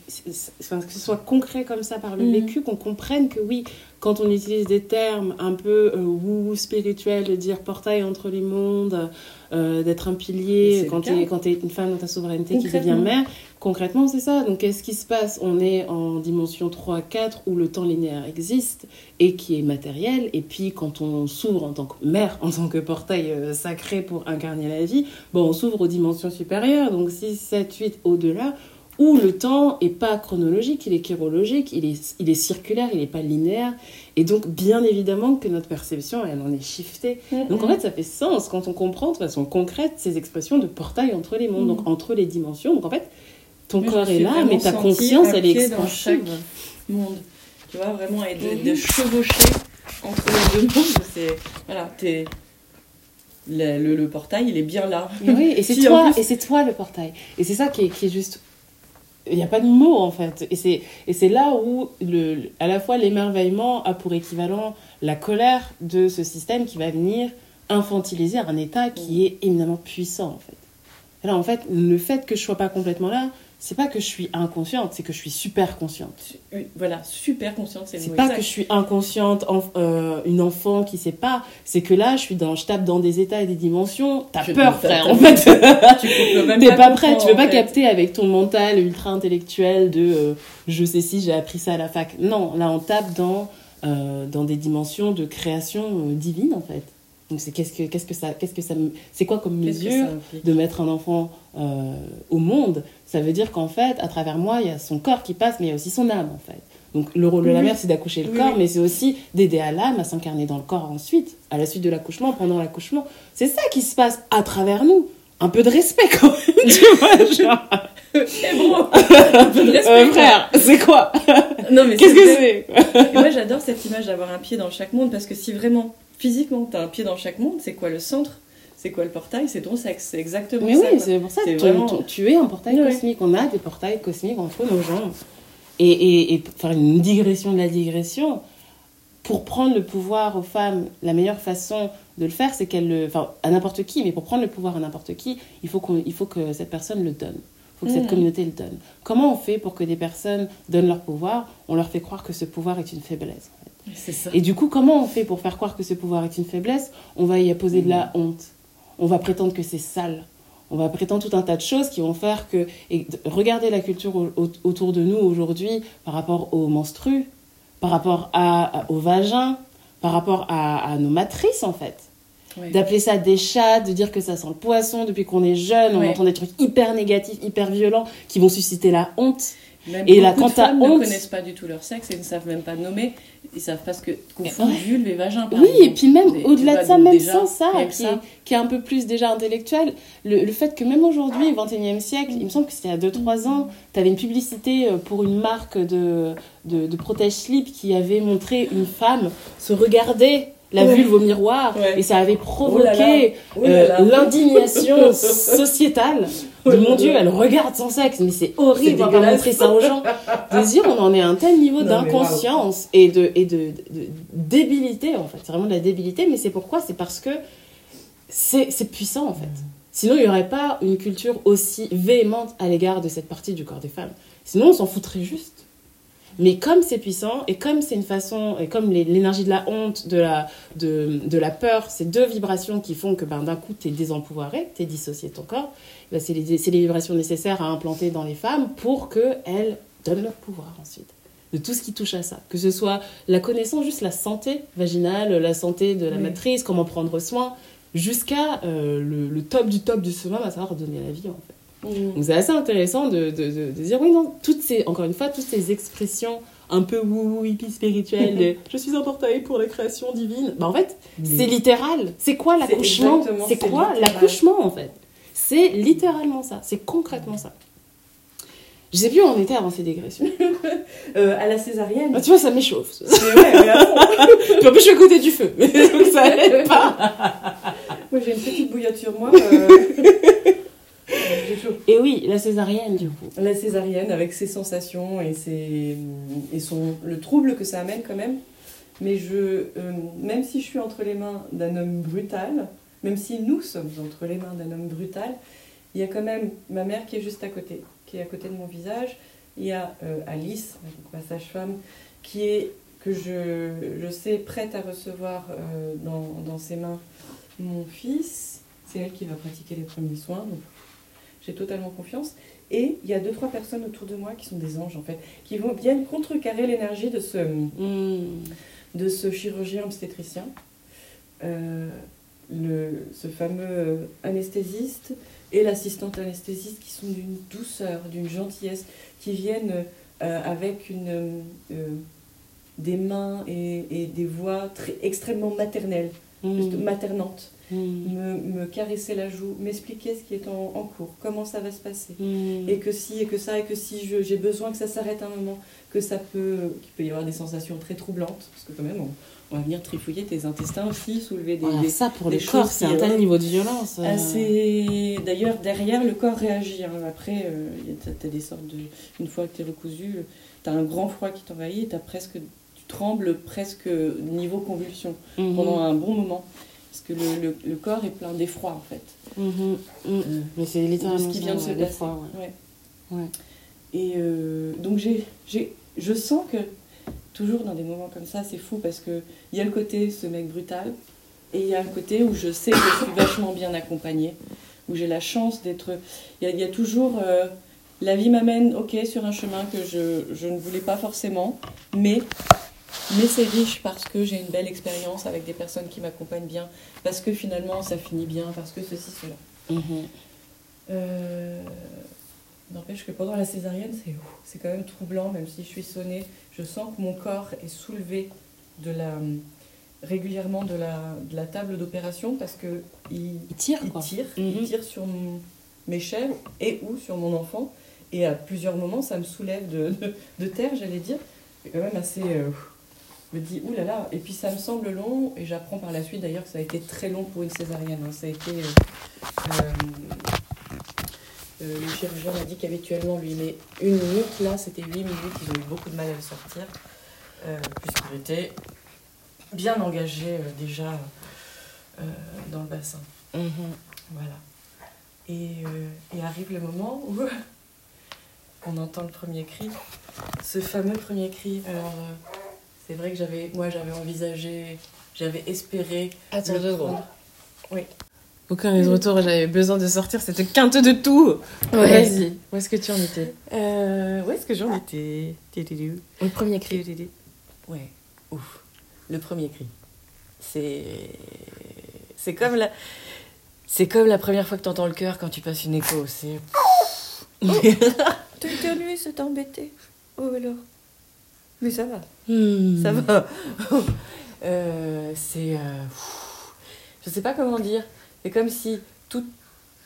enfin, que ce soit concret comme ça par le Mhm. vécu, qu'on comprenne que oui, quand on utilise des termes un peu euh, woo spirituels, de dire portail entre les mondes, euh, d'être un pilier, quand tu es, une femme dans ta souveraineté qui devient mère, concrètement c'est ça. Donc qu'est-ce qui se passe On est en dimension 3, 4 où le temps linéaire existe et qui est matériel, et puis quand on s'ouvre en tant que mère, en tant que portail euh, sacré pour incarner la vie, bon, on s'ouvre aux dimensions supérieures, donc 6, 7, 8, au-delà, où le temps est pas chronologique, il est chirologique, il est, il est circulaire, il n'est pas linéaire. Et donc, bien évidemment que notre perception, elle en est shiftée. Donc, en fait, ça fait sens quand on comprend de façon concrète ces expressions de portail entre les mondes, Mhm. donc entre les dimensions. Donc, en fait, ton corps est là, mais ta conscience, elle est pied dans chaque expansive. monde. Tu vois, vraiment, et de, de chevaucher entre les deux mondes, c'est. Voilà, t'es. Le, le- le portail, il est bien là. Oui, et c'est Si, toi, plus- et c'est toi le portail. Et c'est ça qui est, qui est juste. Il n'y a pas de mots en fait. Et c'est, là où, le, à la fois, l'émerveillement a pour équivalent la colère de ce système qui va venir infantiliser un état qui est éminemment puissant en fait. Là, en fait, le fait que je sois pas complètement là, c'est pas que je suis inconsciente, c'est que je suis super consciente. Voilà, super consciente, c'est le C'est mot pas exact. que je suis inconsciente, euh, une enfant qui sait pas. C'est que là, je suis dans, je tape dans des états et des dimensions. T'as peur, frère. En fait, Tu peux t'es pas comprendre, prêt. Tu veux en pas fait. capter avec ton mental ultra intellectuel de euh, je sais si j'ai appris ça à la fac. Non, là, on tape dans euh, dans des dimensions de création divine en fait. Donc c'est qu'est-ce que qu'est-ce que ça qu'est-ce que ça c'est quoi comme mesure implique? de mettre un enfant euh, au monde, ça veut dire qu'en fait, à travers moi, il y a son corps qui passe, mais il y a aussi son âme, en fait. Donc le rôle de la mère, c'est d'accoucher le Oui, corps, oui. mais c'est aussi d'aider à l'âme à s'incarner dans le corps ensuite, à la suite de l'accouchement, pendant l'accouchement. C'est ça qui se passe à travers nous. Un peu de respect quand même, tu vois, genre, bon, un peu de respect. euh, frère, c'est quoi? Non, mais Qu'est-ce que c'est? Et moi, j'adore cette image d'avoir un pied dans chaque monde parce que si vraiment, physiquement, t'as un pied dans chaque monde, c'est quoi le centre? C'est quoi le portail? C'est ton sexe. C'est exactement Mais ça. oui, c'est pour ça que vraiment- tu, tu es un portail cosmique. On a des portails cosmiques entre nos jambes. Et, et, et pour faire une digression de la digression, pour prendre le pouvoir aux femmes, la meilleure façon de le faire, c'est qu'elle le. Enfin, à n'importe qui, mais pour prendre le pouvoir à n'importe qui, il faut, qu'on- il faut que cette personne le donne. Il faut que cette Mhm. communauté le donne. Comment on fait pour que des personnes donnent leur pouvoir? On leur fait croire que ce pouvoir est une faiblesse. en fait. C'est ça. Et du coup, comment on fait pour faire croire que ce pouvoir est une faiblesse? On va y apposer de la honte. On va prétendre que c'est sale. On va prétendre tout un tas de choses qui vont faire que... Et regardez la culture au- au- autour de nous aujourd'hui par rapport aux menstrues, par rapport à, à- au vagin, par rapport à, à nos matrices, en fait. D'appeler ça des chats, de dire que ça sent le poisson depuis qu'on est jeune. On entend des trucs hyper négatifs, hyper violents, qui vont susciter la honte. Même Et là, quand de femmes honte- ne connaissent pas du tout leur sexe et ne savent même pas nommer. Ils savent pas ce que Ouais. fout vulve et vagin. par Oui, et puis même au-delà de ça, même déjà, sans ça, qui, ça. Est, qui est un peu plus déjà intellectuel, le, le fait que même aujourd'hui, au XXIe siècle, il me semble que c'était il y a 2-3 ans, tu avais une publicité euh, pour une marque de, de, de protège-slip qui avait montré une femme se regarder la Ouais. vulve au miroir Ouais. et ça avait Oh provoqué. Oh euh, l'indignation sociétale de mon Dieu, elle regarde son sexe, mais c'est horrible, pas dégueulasse. montrer ça aux gens. De dire, on en est à un tel niveau d'inconscience et, de, et de, de débilité, en fait. C'est vraiment de la débilité, mais c'est pourquoi? C'est parce que c'est c'est puissant, en fait. Sinon, il n'y aurait pas une culture aussi véhémente à l'égard de cette partie du corps des femmes. Sinon, on s'en foutrait juste. Mais comme c'est puissant, et comme c'est une façon, et comme l'énergie de la honte, de la, de, de la peur, ces deux vibrations qui font que ben, d'un coup, tu es désempouvoiré, tu es dissocié de ton corps, ben, c'est les, les vibrations nécessaires à implanter dans les femmes pour qu'elles donnent leur pouvoir ensuite. De tout ce qui touche à ça. Que ce soit la connaissance, juste la santé vaginale, la santé de la Oui. matrice, comment prendre soin, jusqu'à euh, le, le top du top du summum, à savoir donner la vie en fait. Donc c'est assez intéressant de, de, de, de dire oui, non, toutes ces, encore une fois, toutes ces expressions un peu wou hippie spirituelles de je suis un portail pour la création divine. Bah, en fait, c'est littéral. C'est quoi l'accouchement C'est quoi l'accouchement en fait? C'est littéralement ça. C'est concrètement ça. Je sais plus où on était avant ces digressions. Euh, à la césarienne. Ah, tu vois, ça m'échauffe. Mais ouais, mais à fond. Puis en plus, je suis à côté du feu. Donc ça aide pas. Moi, j'ai une petite bouillotte sur moi. euh, Et oui, la césarienne, du coup. La césarienne avec ses sensations et, ses, et son, le trouble que ça amène quand même. Mais je, euh, même si je suis entre les mains d'un homme brutal, même si nous sommes entre les mains d'un homme brutal, il y a quand même ma mère qui est juste à côté, qui est à côté de mon visage. Il y a euh, Alice, ma sage-femme, qui est, que je, je sais, prête à recevoir euh, dans, dans ses mains mon fils. C'est elle qui va pratiquer les premiers soins. Donc j'ai totalement confiance. Et il y a deux, trois personnes autour de moi qui sont des anges, en fait, qui vont, viennent contrecarrer l'énergie de ce, Hmm. de ce chirurgien obstétricien, Euh, le, ce fameux anesthésiste et l'assistante anesthésiste qui sont d'une douceur, d'une gentillesse, qui viennent euh, avec une, euh, des mains et, et des voix très, extrêmement maternelles, juste Hmm. maternantes, Hmm. me, me caresser la joue, m'expliquer ce qui est en, en cours, comment ça va se passer Hmm. et que si et que ça et que si j'ai besoin que ça s'arrête un moment que ça peut qu'il peut y avoir des sensations très troublantes parce que quand même on, on va venir trifouiller tes intestins aussi soulever des, Voilà, des- ça pour des le corps, c'est un tel euh, niveau de violence. euh. assez d'ailleurs derrière le corps réagit hein. après euh, y a- t'as, t'as des sortes de une fois que t'es recousu t'as un grand froid qui t'envahit et t'as presque tu trembles presque niveau convulsion Mhm. pendant un bon moment parce que le, le- le corps est plein d'effroi en fait Mhm. Mhm. Euh, Mais c'est littéralement ce qui vient de se ouais, passer. ouais. Ouais. Et euh, donc j'ai, j'ai, je sens que toujours dans des moments comme ça, c'est fou parce que il y a le côté ce mec brutal et il y a le côté où je sais que je suis vachement bien accompagnée, où j'ai la chance d'être. Il y a, il y a toujours euh, la vie m'amène, ok, sur un chemin que je, je ne voulais pas forcément, mais mais c'est riche parce que j'ai une belle expérience avec des personnes qui m'accompagnent bien, parce que finalement ça finit bien, parce que ceci cela. Mhm. Euh, N'empêche que pendant la césarienne, c'est quand même troublant, même si je suis sonnée. Je sens que mon corps est soulevé de la, régulièrement de la, de la table d'opération parce que il, Il tire, il quoi. tire, Mhm. il tire sur mon- mes chèvres et ou sur mon enfant. Et à plusieurs moments, ça me soulève de, de, de terre, j'allais dire. C'est quand même assez. euh, me dis, oulala. Et puis ça me semble long, et j'apprends par la suite d'ailleurs que ça a été très long pour une césarienne. hein. Ça a été. euh, euh, euh, le chirurgien m'a dit qu'habituellement, lui, il met une minute. Là, c'était 8 minutes. Ils ont eu beaucoup de mal à le sortir, euh, puisqu'il était bien engagé déjà dans le bassin. Mhm. Voilà. Et, et arrive le moment où on entend le premier cri. Ce fameux premier cri. Alors, c'est vrai que j'avais, moi, j'avais envisagé, j'avais espéré. Attends le deux secondes. Oui. Aucun des retours, j'avais besoin de sortir cette quinte de tout. Ouais. Vas-y, où est-ce que tu en étais Euh, où est-ce que j'en étais Le premier cri. Ouais, ouf. Le premier cri. C'est. C'est comme la. C'est comme la première fois que t'entends le cœur quand tu passes une écho. C'est. T'as éternué, ça t'a embêté. Oh alors. Mais ça va. Hmm. Ça va. Euh, c'est. euh, je sais pas comment dire. C'est comme si toute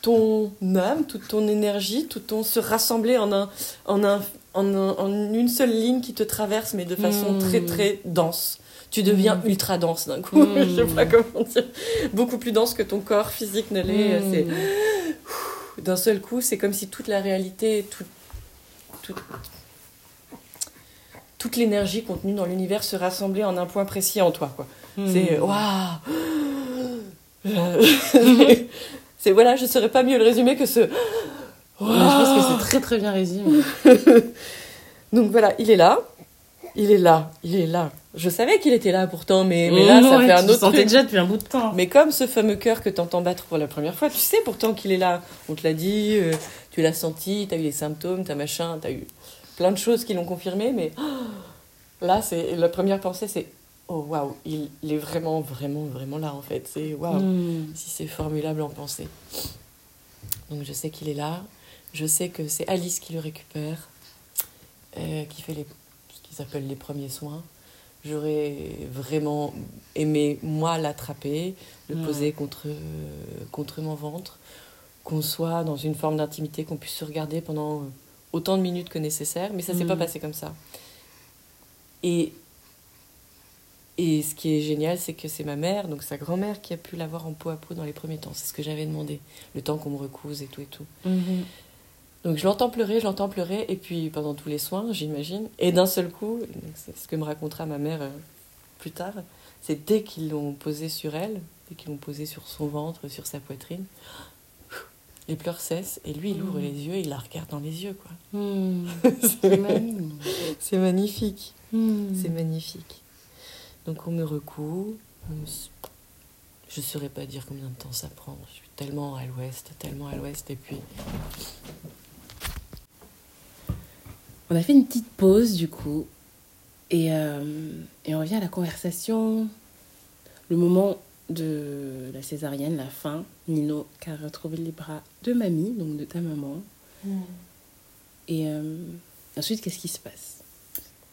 ton âme, toute ton énergie, tout ton se rassemblait en, un, en, un, en, un- en une seule ligne qui te traverse, mais de façon Mm. très très dense. Tu deviens Mm. ultra dense d'un coup. Je sais pas comment dire. Beaucoup plus dense que ton corps physique ne l'est. Hmm. C'est d'un seul coup, c'est comme si toute la réalité, tout, tout- toute l'énergie contenue dans l'univers se rassemblait en un point précis en toi. Quoi. Hmm. C'est waouh C'est voilà, je saurais pas mieux le résumer que ce. Ouais, je pense que c'est très très bien résumé. Donc voilà, il est là, il est là, il est là. Je savais qu'il était là pourtant, mais, mais là, Mmh, ça ouais, fait un tu le autre sentais truc. déjà depuis un bout de temps. Mais comme ce fameux cœur que t'entends battre pour la première fois, tu sais pourtant qu'il est là. On te l'a dit, euh, tu l'as senti, t'as eu les symptômes, t'as machin, t'as eu plein de choses qui l'ont confirmé, mais oh, là, c'est la première pensée, c'est oh waouh, il, il est vraiment, vraiment, vraiment là en fait. C'est waouh, Hmm. si c'est formidable en pensée. Donc je sais qu'il est là, je sais que c'est Alice qui le récupère, euh, qui fait les, ce qu'ils appellent les premiers soins. J'aurais vraiment aimé, moi, l'attraper, le Ouais. poser contre, contre mon ventre, qu'on soit dans une forme d'intimité, qu'on puisse se regarder pendant autant de minutes que nécessaire, mais ça s'est Mm. pas passé comme ça. Et, et ce qui est génial, c'est que c'est ma mère, donc sa grand-mère, qui a pu l'avoir en peau à peau dans les premiers temps. C'est ce que j'avais demandé, le temps qu'on me recouse et tout et tout. Mhm. Donc je l'entends pleurer, je l'entends pleurer, et puis pendant tous les soins, j'imagine, et d'un seul coup, c'est ce que me racontera ma mère euh, plus tard, c'est dès qu'ils l'ont posé sur elle, dès qu'ils l'ont posé sur son ventre, sur sa poitrine, les pleurs cessent, et lui il ouvre Mhm. les yeux, il la regarde dans les yeux, quoi. Hmm. C'est magnifique, Hmm. c'est magnifique. Donc on me recoue, on me s- je saurais pas dire combien de temps ça prend, je suis tellement à l'ouest, tellement à l'ouest, et puis On a fait une petite pause du coup. Et, euh, et on revient à la conversation. Le moment de la césarienne, la fin. Nino qui a retrouvé les bras de mamie, donc de ta maman. Et euh, ensuite, qu'est-ce qui se passe?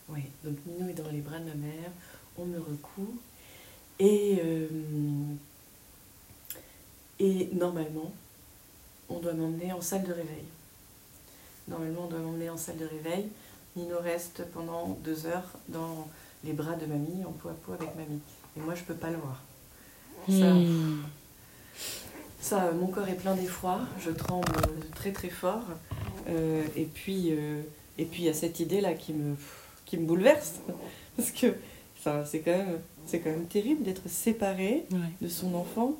Oui, donc Nino est dans les bras de ma mère, on me recoue. Et, euh, et normalement, on doit m'emmener en salle de réveil. Normalement, on doit m'emmener en salle de réveil. Nino reste pendant deux heures dans les bras de mamie, en peau à peau avec mamie. Et moi, je peux pas le voir. Ça, Hmm. ça, euh, mon corps est plein d'effroi, je tremble très très fort. Euh, et puis, euh, et puis il y a cette idée là qui me, qui me bouleverse parce que, c'est quand même, c'est quand même terrible d'être séparé Ouais. de son enfant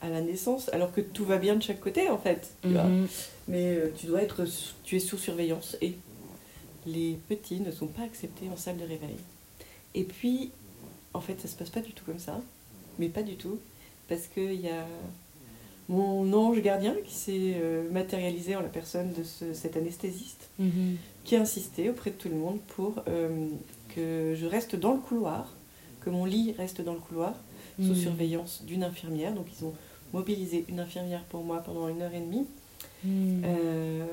à la naissance, alors que tout va bien de chaque côté en fait. tu vois. Mhm. Mais euh, tu dois être, tu es sous surveillance et les petits ne sont pas acceptés en salle de réveil. Et puis, en fait, ça se passe pas du tout comme ça, mais pas du tout, parce qu'il y a mon ange gardien qui s'est euh, matérialisé en la personne de ce- cet anesthésiste, Mhm. qui a insisté auprès de tout le monde pour euh, que je reste dans le couloir, que mon lit reste dans le couloir, sous Mhm. surveillance d'une infirmière. Donc ils ont mobilisé une infirmière pour moi pendant une heure et demie. Mhm. Euh,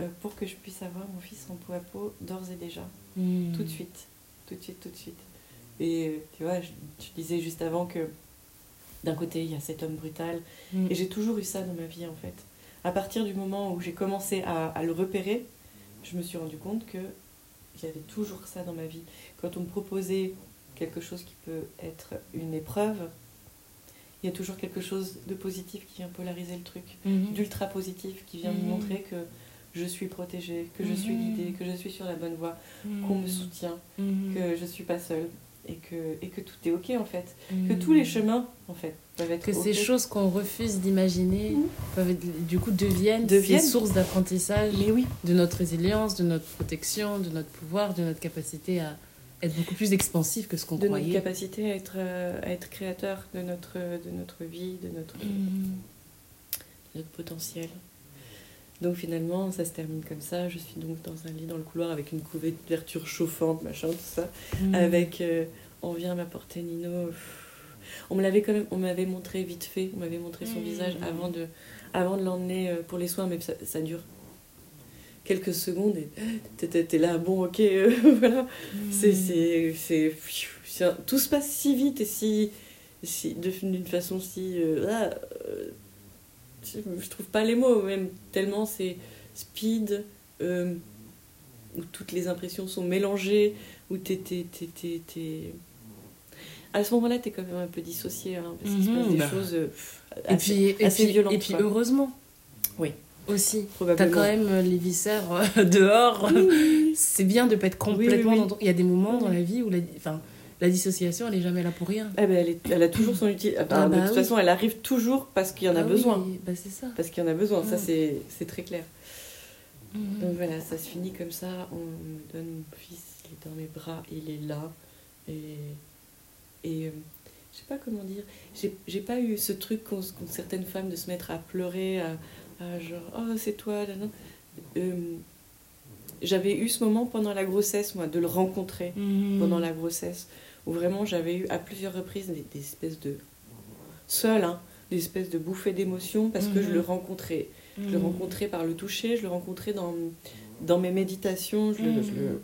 euh, pour que je puisse avoir mon fils en peau à peau d'ores et déjà, tout de suite, tout de suite, tout de suite. Et euh, tu vois, je, tu disais juste avant que d'un côté il y a cet homme brutal, Mhm. et j'ai toujours eu ça dans ma vie en fait. À partir du moment où j'ai commencé à, à le repérer, je me suis rendu compte que j'avais toujours ça dans ma vie. Quand on me proposait quelque chose qui peut être une épreuve, il y a toujours quelque chose de positif qui vient polariser le truc Mhm. d'ultra positif qui vient me Mhm. montrer que je suis protégée, que je suis Mhm. guidée, que je suis sur la bonne voie, qu'on me soutient, que je suis pas seule et que, et que tout est ok en fait. Que Mhm. tous les chemins en fait peuvent être que ces choses qu'on refuse d'imaginer Mhm. peuvent être- du coup deviennent, Deviennent. ces sources d'apprentissage oui, de notre résilience, de notre protection, de notre pouvoir, de notre capacité à être beaucoup plus expansif que ce qu'on de notre croyait. capacité à être, euh, à être créateur de notre, de notre vie, de notre, Mhm. notre potentiel. Donc finalement, ça se termine comme ça. Je suis donc dans un lit dans le couloir avec une couverture chauffante, machin, tout ça. Avec euh, on vient m'apporter Nino Pff. on me l'avait quand même on m'avait montré vite fait on m'avait montré son Mhm. visage avant de avant de l'emmener euh, pour les soins mais ça, ça dure quelques secondes et t'es- là bon ok euh, voilà Mhm. c'est c'est tout se passe si vite et si d'une façon si euh, ah, euh, je, trouve pas les mots même tellement c'est speed où toutes les impressions sont mélangées où t'es- t'es- à ce moment-là t'es quand même un peu dissocié hein, parce qu'il se passe Mhm, des bah. choses euh, assez- et puis, violentes et puis quoi. heureusement. Oui. Aussi. T'as quand même euh, les viscères euh, dehors. C'est bien de pas être complètement oui, oui. dans ton- Il y a des moments dans la vie où la, enfin, la dissociation, elle est jamais là pour rien. Eh ben, elle, est- elle a toujours son utilité. Ah de bah toute façon, elle arrive toujours parce qu'il y en a Ah besoin. bah c'est ça. Parce qu'il y en a besoin, ça c'est c'est très clair. Mhm. Donc voilà, ça se finit comme ça. On me donne mon fils, il est dans mes bras, il est là. Et, et euh, je sais pas comment dire. J'ai pas eu ce truc qu'ont qu'ont certaines femmes de se mettre à pleurer, à, à genre, oh c'est toi, là, non. Euh, J'avais eu ce moment pendant la grossesse, moi, de le rencontrer Mhm. pendant la grossesse, où vraiment j'avais eu à plusieurs reprises des, des espèces de. seul, hein, des espèces de bouffées d'émotions parce que je Mhm. le rencontrais. Je le Mhm. rencontrais par le toucher, je le rencontrais dans, dans mes méditations. Je le, je le-.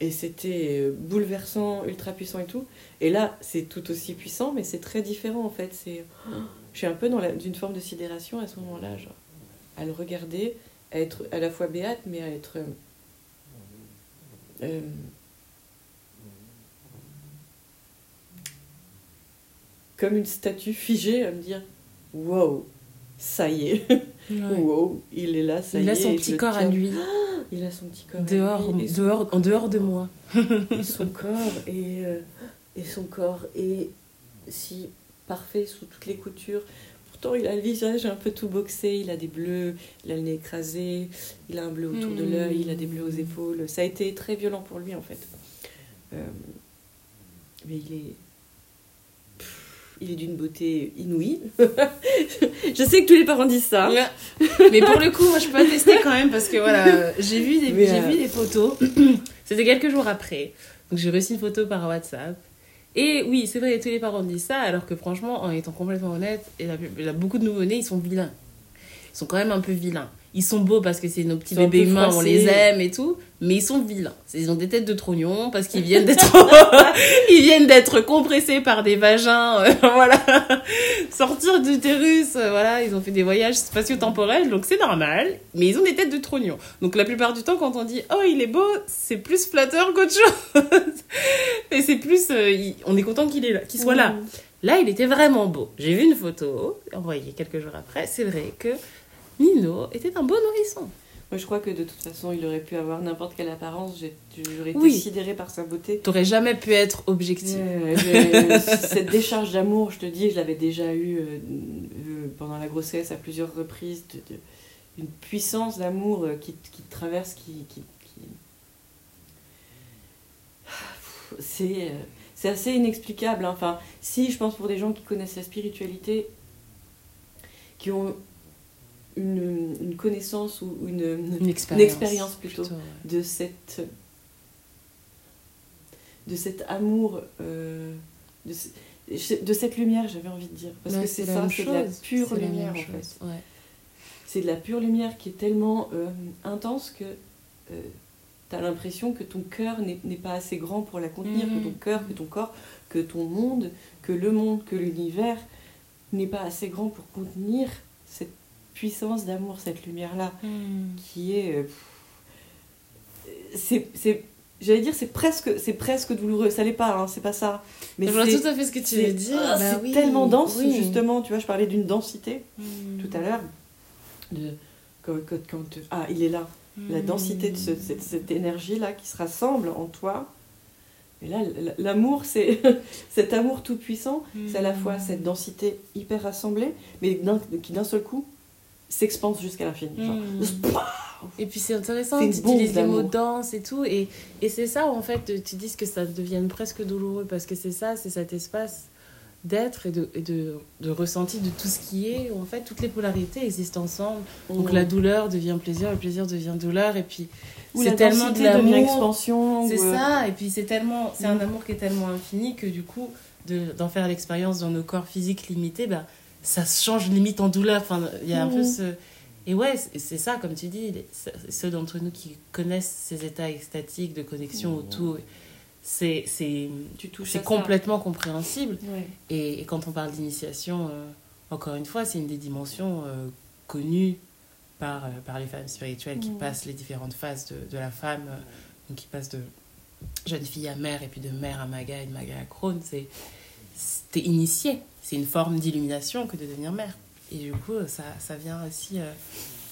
Et c'était euh, bouleversant, ultra puissant et tout. Et là, c'est tout aussi puissant, mais c'est très différent en fait. C'est, je suis un peu dans la- d'une forme de sidération à ce moment-là, genre, à le regarder, à être à la fois béate, mais à être. euh, euh, comme une statue figée, à me dire Wow, ça y est, Ouais. wow, il est là, ça Il y a est. son et petit je corps à lui, Il a son petit corps. à dehors, lui, et son dehors, en dehors de moi. et son corps et, euh, et son corps est si parfait sous toutes les coutures. Pourtant, il a le visage un peu tout boxé, il a des bleus, il a le nez écrasé, il a un bleu autour de Hmm. l'œil, il a des bleus aux épaules. Ça a été très violent pour lui en fait. Euh, mais il est. Il est d'une beauté inouïe. je sais que tous les parents disent ça. Mais pour le coup, moi, je peux attester quand même parce que voilà, j'ai vu des, j'ai euh, vu des photos. C'était quelques jours après. Donc j'ai reçu une photo par WhatsApp. Et oui, c'est vrai, tous les parents disent ça, alors que franchement, en étant complètement honnête, et la- il y a beaucoup de nouveau-nés, ils sont vilains. Ils sont quand même un peu vilains. Ils sont beaux parce que c'est nos petits bébés humains, on les aime et tout, mais ils sont vilains. Ils ont des têtes de trognons parce qu'ils viennent d'être ils viennent d'être compressés par des vagins, euh, voilà. Sortir d'utérus, euh, voilà, ils ont fait des voyages spatio-temporels, donc c'est normal, mais ils ont des têtes de trognons. Donc la plupart du temps, quand on dit oh il est beau, c'est plus flatteur qu'autre chose. Et c'est plus, euh, il- on est content qu'il est là, qu'il soit là. Là, il était vraiment beau. J'ai vu une photo, envoyée quelques jours après. C'est vrai que Nino était un beau nourrisson. Moi, je crois que de toute façon, il aurait pu avoir n'importe quelle apparence. J'aurais été Oui. sidérée par sa beauté. T'aurais jamais pu être objectif. Euh, cette décharge d'amour, je te dis, je l'avais déjà eu euh, euh, pendant la grossesse à plusieurs reprises. de- de- une puissance d'amour qui, qui te traverse, qui. qui- qui- C'est. euh, c'est assez inexplicable. hein. Enfin, si, je pense pour des gens qui connaissent la spiritualité, qui ont une, une connaissance ou une, Une expérience. plutôt. ouais. de cette de cet amour euh, de, ce- de cette lumière j'avais envie de dire parce Ouais, que c'est ça c'est de la pure la lumière en fait ouais. c'est de la pure lumière qui est tellement euh, intense que tu as l'impression que ton cœur n'est pas assez grand pour la contenir que ton cœur que ton corps que ton monde que le monde que l'univers n'est pas assez grand pour contenir cette puissance d'amour cette lumière là Hmm. qui est euh, c'est j'allais dire c'est presque c'est presque douloureux ça l'est pas hein, c'est pas ça mais je vois c'est tout à fait ce que tu veux dire. ah, Bah c'est oui, tellement dense oui. justement tu vois je parlais d'une densité Hmm. tout à l'heure de quand, ah il est là la densité de ce- cette, cette énergie là qui se rassemble en toi et là l'amour c'est cet amour tout puissant c'est à la fois cette densité hyper rassemblée mais qui d'un seul coup s'expanse jusqu'à l'infini. Hmm. Et puis c'est intéressant, tu utilises les mots dense et tout. Et, et c'est ça, en fait, tu dis que ça devienne presque douloureux parce que c'est ça, c'est cet espace d'être et, de, et de, de ressenti de tout ce qui est. où, en fait, toutes les polarités existent ensemble. Donc la douleur devient plaisir, le plaisir devient douleur. Et puis c'est tellement de l'amour. expansion C'est ou, euh, ça, et puis c'est tellement, c'est un amour qui est tellement infini que du coup, de- d'en faire l'expérience dans nos corps physiques limités, bah, ça se change limite en douleur. Enfin, il y a un peu ce. Et ouais, c'est ça, comme tu dis, les- ceux d'entre nous qui connaissent ces états extatiques de connexion au tout, c'est ça. complètement compréhensible. Ouais. Et, et quand on parle d'initiation, euh, encore une fois, c'est une des dimensions euh, connues par, euh, par les femmes spirituelles qui Mhm. passent les différentes phases de, de la femme, euh, donc qui passent de jeune fille à mère et puis de mère à maga et de maga à crone. C'est t'es initié. C'est une forme d'illumination que de devenir mère. Et du coup, ça, ça vient aussi euh,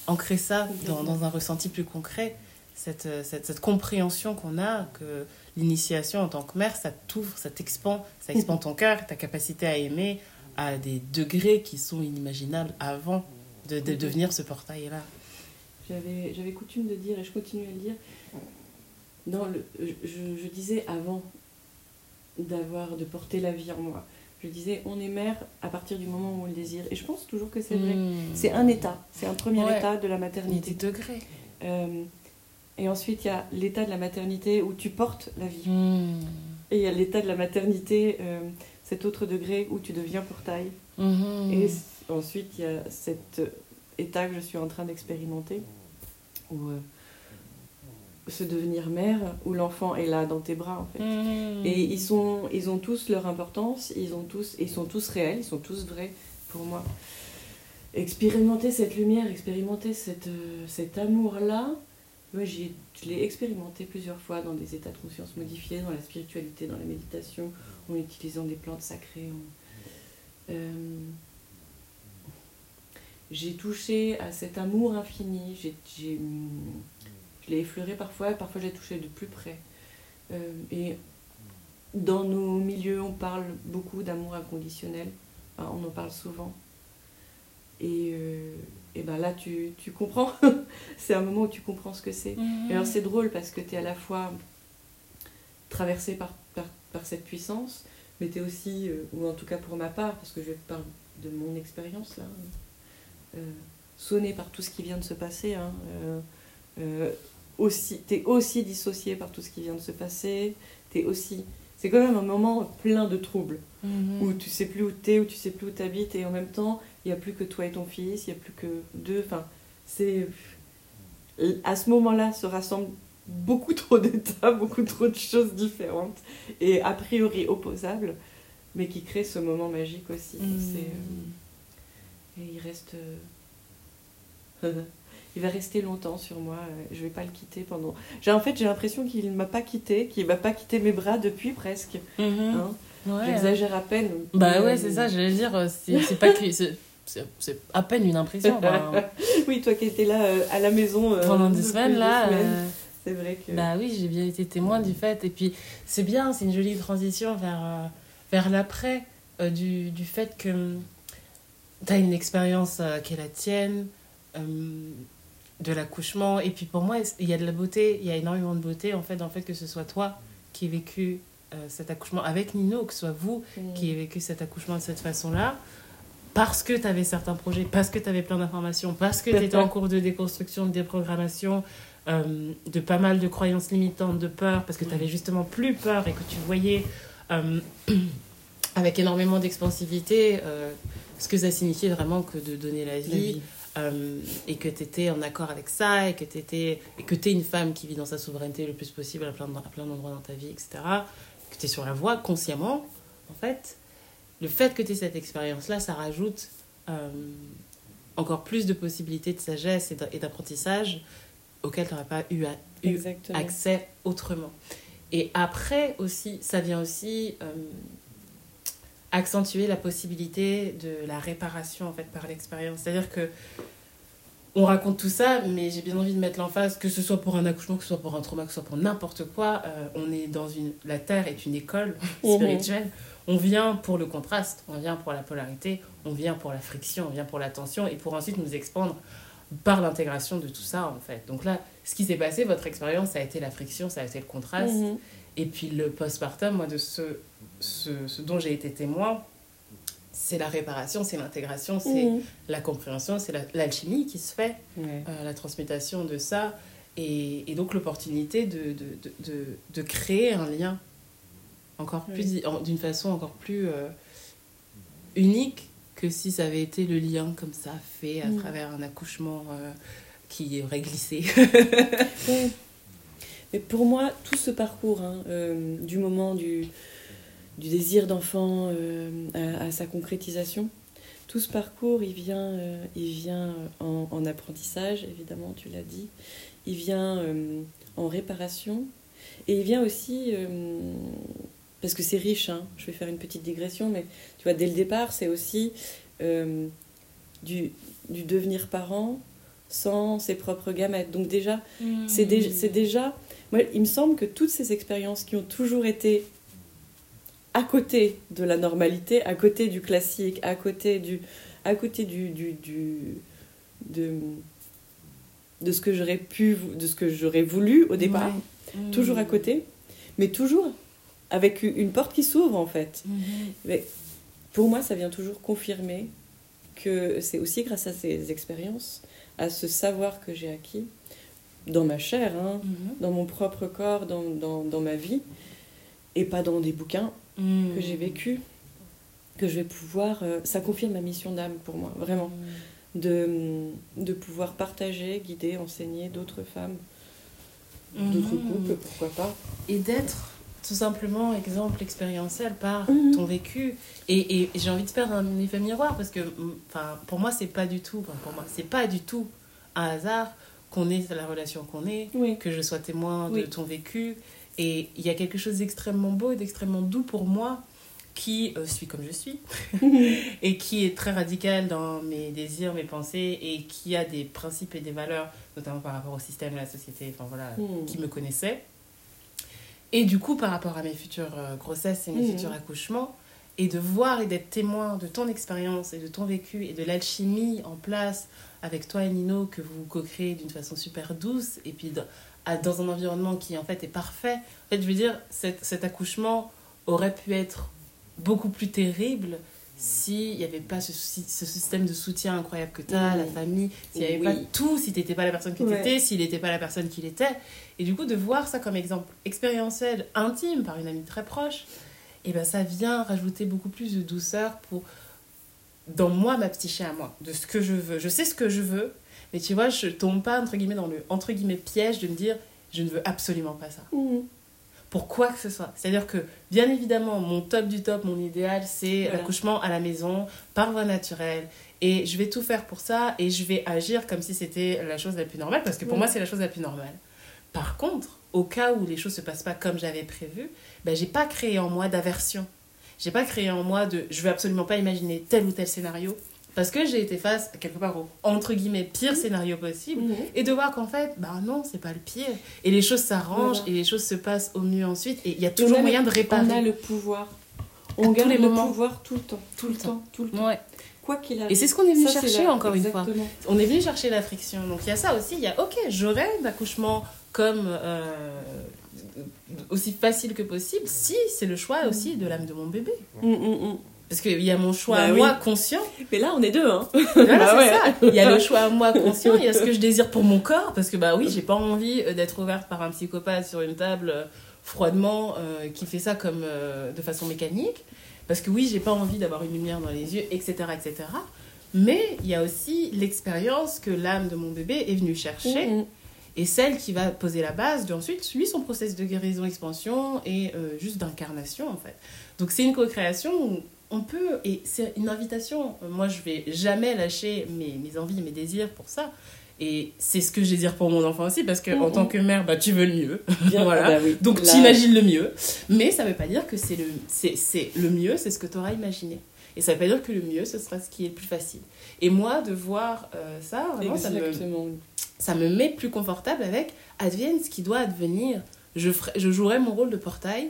ancrer ça dans, dans, un ressenti plus concret. Cette, euh, cette, cette compréhension qu'on a, que l'initiation en tant que mère, ça t'ouvre, ça t'expand, ça expand ton cœur, ta capacité à aimer à des degrés qui sont inimaginables avant de, de devenir ce portail-là. J'avais, j'avais coutume de dire, et je continue à le dire, dans le, je disais avant d'avoir, de porter la vie en moi, je disais, on est mère à partir du moment où on le désire. Et je pense toujours que c'est vrai. Mmh. C'est un état, c'est un premier Ouais. état de la maternité. des degrés. Euh, et ensuite, il y a l'état de la maternité où tu portes la vie. Mmh. Et il y a l'état de la maternité, euh, cet autre degré où tu deviens portail. Mhm. Et ensuite, il y a cet état que je suis en train d'expérimenter, où euh, se devenir mère, où l'enfant est là dans tes bras, en fait. Mhm. Et ils, sont, ils ont tous leur importance, ils, ont tous, ils sont tous réels, ils sont tous vrais pour moi. Expérimenter cette lumière, expérimenter cette, euh, cet amour-là, ouais, j'y ai- je l'ai expérimenté plusieurs fois dans des états de conscience modifiés, dans la spiritualité, dans la méditation, en utilisant des plantes sacrées. en- Euh, j'ai touché à cet amour infini, j'ai, j'ai, je l'ai effleuré parfois, parfois j'ai touché de plus près. Euh, et dans nos milieux, on parle beaucoup d'amour inconditionnel. Enfin, on en parle souvent. Et, euh, et ben là, tu, tu comprends. c'est un moment où tu comprends ce que c'est. Mhm. Et alors, c'est drôle parce que tu es à la fois traversé par, par, par cette puissance, mais tu es aussi, euh, ou en tout cas pour ma part, parce que je parle de mon expérience là, sonné par tout ce qui vient de se passer. Hein, euh, aussi, t'es aussi dissocié par tout ce qui vient de se passer. T'es aussi. C'est quand même un moment plein de troubles Mhm. où tu sais plus où t'es, où tu sais plus où t'habites, et en même temps, il n'y a plus que toi et ton fils, il n'y a plus que deux. Enfin, c'est. À ce moment-là se rassemblent beaucoup trop d'états, beaucoup trop de choses différentes, et a priori opposables, mais qui créent ce moment magique aussi. Mhm. C'est, euh, Et il reste. il va rester longtemps sur moi, euh, je vais pas le quitter pendant. J'ai, en fait, j'ai l'impression qu'il ne m'a pas quitté, qu'il va pas quitter mes bras depuis presque. Mhm. hein. Ouais. J'exagère à peine. Bah mais, ouais, euh, c'est ça, j'allais dire, euh, c'est pas que. c'est- à peine une impression. Oui, toi qui étais là euh, à la maison euh, Pendant des semaines, là. euh, C'est vrai que. Bah oui, j'ai bien été témoin du fait. Et puis, c'est bien, c'est une jolie transition vers, vers l'après, du, du fait que tu as une expérience qui est la tienne, euh, de l'accouchement. Et puis pour moi, il y a de la beauté, il y a énormément de beauté en fait, le fait que ce soit toi qui ai vécu euh, cet accouchement avec Nino, que ce soit vous qui ai vécu cet accouchement de cette façon-là, parce que tu avais certains projets, parce que tu avais plein d'informations, parce que tu étais en cours de déconstruction, de déprogrammation, euh, de pas mal de croyances limitantes, de peur, parce que tu avais justement plus peur et que tu voyais euh, avec énormément d'expansivité ce que ça signifiait vraiment que de donner la vie. Euh, et que tu étais en accord avec ça, et que tu es une femme qui vit dans sa souveraineté le plus possible à plein, à plein d'endroits dans ta vie, etc. Que tu es sur la voie consciemment, en fait. Le fait que tu aies cette expérience-là, ça rajoute euh, encore plus de possibilités de sagesse et d'a- et d'apprentissage auxquelles tu n'aurais pas eu, à- eu accès autrement. Et après aussi, ça vient aussi euh, accentuer la possibilité de la réparation en fait par l'expérience. C'est-à-dire que on raconte tout ça, mais j'ai bien envie de mettre l'emphase, que ce soit pour un accouchement, que ce soit pour un trauma, que ce soit pour n'importe quoi. euh, on est dans une, la terre est une école Mhm. spirituelle. On vient pour le contraste, on vient pour la polarité, on vient pour la friction, on vient pour la tension, et pour ensuite nous expandre par l'intégration de tout ça en fait. Donc là, ce qui s'est passé, votre expérience, ça a été la friction, ça a été le contraste. Mhm. Et puis le postpartum, moi, de ce, ce, ce dont j'ai été témoin, c'est la réparation, c'est l'intégration, c'est Mhm. la compréhension, c'est la- l'alchimie qui se fait, euh, la transmutation de ça, et, et donc l'opportunité de, de, de, de, créer un lien encore plus, en- d'une façon encore plus euh, unique que si ça avait été le lien comme ça, fait à Mm. travers un accouchement euh, qui aurait glissé. Pour moi, tout ce parcours, hein, euh, du moment du, désir d'enfant euh, à, sa concrétisation, tout ce parcours, il vient, euh, il vient en, en apprentissage, évidemment, tu l'as dit. Il vient en réparation. Et il vient aussi, parce que c'est riche, hein, je vais faire une petite digression, mais tu vois, dès le départ, c'est aussi du, devenir parent sans ses propres gamètes. Donc déjà, c'est déjà moi, il me semble que toutes ces expériences qui ont toujours été à côté de la normalité, à côté du classique, à côté du, à côté du, du, du de, de ce que j'aurais pu, de ce que j'aurais voulu au départ, Ouais. toujours à côté, mais toujours avec une porte qui s'ouvre en fait. Mhm. Mais pour moi, ça vient toujours confirmer que c'est aussi grâce à ces expériences, à ce savoir que j'ai acquis dans ma chair, hein, Mhm. dans mon propre corps, dans, dans, dans ma vie, et pas dans des bouquins Mhm. que j'ai vécus, que je vais pouvoir... euh, ça confirme ma mission d'âme pour moi, vraiment. De, de pouvoir partager, guider, enseigner d'autres femmes, d'autres Mhm. couples, pourquoi pas. et d'être tout simplement exemple expérientiel par Mhm. ton vécu et, et j'ai envie de faire un effet miroir parce que enfin pour moi c'est pas du tout enfin, pour moi c'est pas du tout un hasard qu'on ait la relation qu'on est Oui. que je sois témoin de Oui. ton vécu et il y a quelque chose d'extrêmement beau et d'extrêmement doux pour moi qui euh, suis comme je suis et qui est très radical dans mes désirs, mes pensées et qui a des principes et des valeurs, notamment par rapport au système la société, enfin voilà, Mhm. qui me connaissait. Et du coup, par rapport à mes futures euh, grossesses et mes Mhm. futurs accouchements, et de voir et d'être témoin de ton expérience et de ton vécu et de l'alchimie en place avec toi et Nino que vous co-créez d'une façon super douce et puis dans, à- dans un environnement qui en fait est parfait. En fait, je veux dire, cet, cet accouchement aurait pu être beaucoup plus terrible s'il n'y avait pas ce, système de soutien incroyable que tu as, la famille, s'il n'y avait Oui. pas tout, si tu n'étais pas la personne que tu étais, s'il n'était pas la personne qu'il était. Et du coup, de voir ça comme exemple expérientiel, intime, par une amie très proche, et ben ça vient rajouter beaucoup plus de douceur pour, dans moi, ma psyché à moi, de ce que je veux. Je sais ce que je veux, mais tu vois, je tombe pas, entre guillemets, dans le entre guillemets, piège de me dire, je ne veux absolument pas ça Mhm. pour quoi que ce soit. C'est-à-dire que, bien évidemment, mon top du top, mon idéal, c'est Voilà. l'accouchement à la maison, par voie naturelle. Et je vais tout faire pour ça et je vais agir comme si c'était la chose la plus normale, parce que pour Ouais. moi, c'est la chose la plus normale. Par contre, au cas où les choses se passent pas comme j'avais prévu, ben, j'ai pas créé en moi d'aversion. J'ai pas créé en moi de je veux absolument pas imaginer tel ou tel scénario, parce que j'ai été face, quelque part, au entre guillemets pire scénario possible. Mhm. Et de voir qu'en fait, bah non, c'est pas le pire. Et les choses s'arrangent et les choses se passent au mieux ensuite. Et il y a toujours moyen le- de réparer. On a le pouvoir. À On tous garde le moments. pouvoir tout le temps. Tout le temps. Tout le temps. Ouais. Quoi qu'il arrive. Et c'est ce qu'on est venu Ça, chercher encore une fois. On est venu chercher la friction. Donc il y a ça aussi. Il y a, ok, je rêve d'accouchement comme euh, aussi facile que possible si c'est le choix aussi de l'âme de mon bébé. Mm, mm, mm. Parce qu'il y a mon choix Bah à oui. moi conscient. Mais là, on est deux, hein. Voilà, Bah c'est ouais. ça. Il y a le choix à moi conscient, il y a ce que je désire pour mon corps, parce que bah oui, j'ai pas envie euh, d'être ouverte par un psychopathe sur une table euh, froidement euh, qui fait ça comme euh, de façon mécanique, parce que oui, j'ai pas envie d'avoir une lumière dans les yeux, etc., etc. Mais il y a aussi l'expérience que l'âme de mon bébé est venue chercher. Et celle qui va poser la base de ensuite lui son process de guérison expansion et euh, juste d'incarnation en fait. Donc c'est une co-création où on peut et c'est une invitation. Moi je vais jamais lâcher mes, mes envies mes désirs pour ça. Et c'est ce que je désire pour mon enfant aussi parce que en Mhm. tant que mère bah tu veux le mieux. Bien, voilà. bah oui. donc tu imagines le mieux. mais ça veut pas dire que c'est le c'est c'est le mieux c'est ce que tu auras imaginé. Et ça veut pas dire que le mieux ce sera ce qui est le plus facile. Et moi de voir euh, ça vraiment ça me. Ça me met plus confortable avec advienne ce qui doit advenir. Je, ferai, je jouerai mon rôle de portail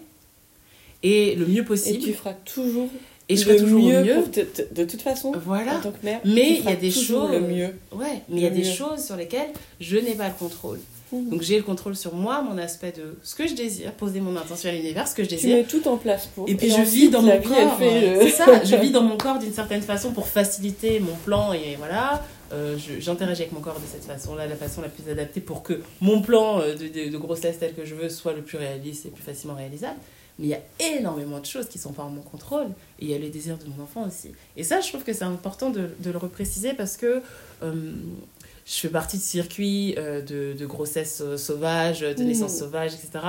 et le mieux Et possible. tu feras toujours Et je ferai toujours mieux, mieux. pour te- te- de toute façon, Voilà. en tant que mère. Mais tu il y a des choses- le mieux. Ouais, mais il y a des choses sur lesquelles je n'ai pas le contrôle. Donc j'ai le contrôle sur moi, mon aspect de ce que je désire, poser mon intention à l'univers, ce que je Tu désire. mets tout en place pour. Et puis je ensuite, vis dans mon corps. Euh, C'est ça, je vis dans mon corps d'une certaine façon pour faciliter mon plan et voilà. Euh, J'interagis avec mon corps de cette façon-là, la façon la plus adaptée pour que mon plan euh, de, de- de grossesse tel que je veux soit le plus réaliste et le plus facilement réalisable. Mais il y a énormément de choses qui sont pas en mon contrôle et il y a les désirs de mon enfant aussi. Et ça, je trouve que c'est important de, de le repréciser parce que euh, je fais partie de circuits euh, de, de grossesse sauvage, de naissance sauvage, etc.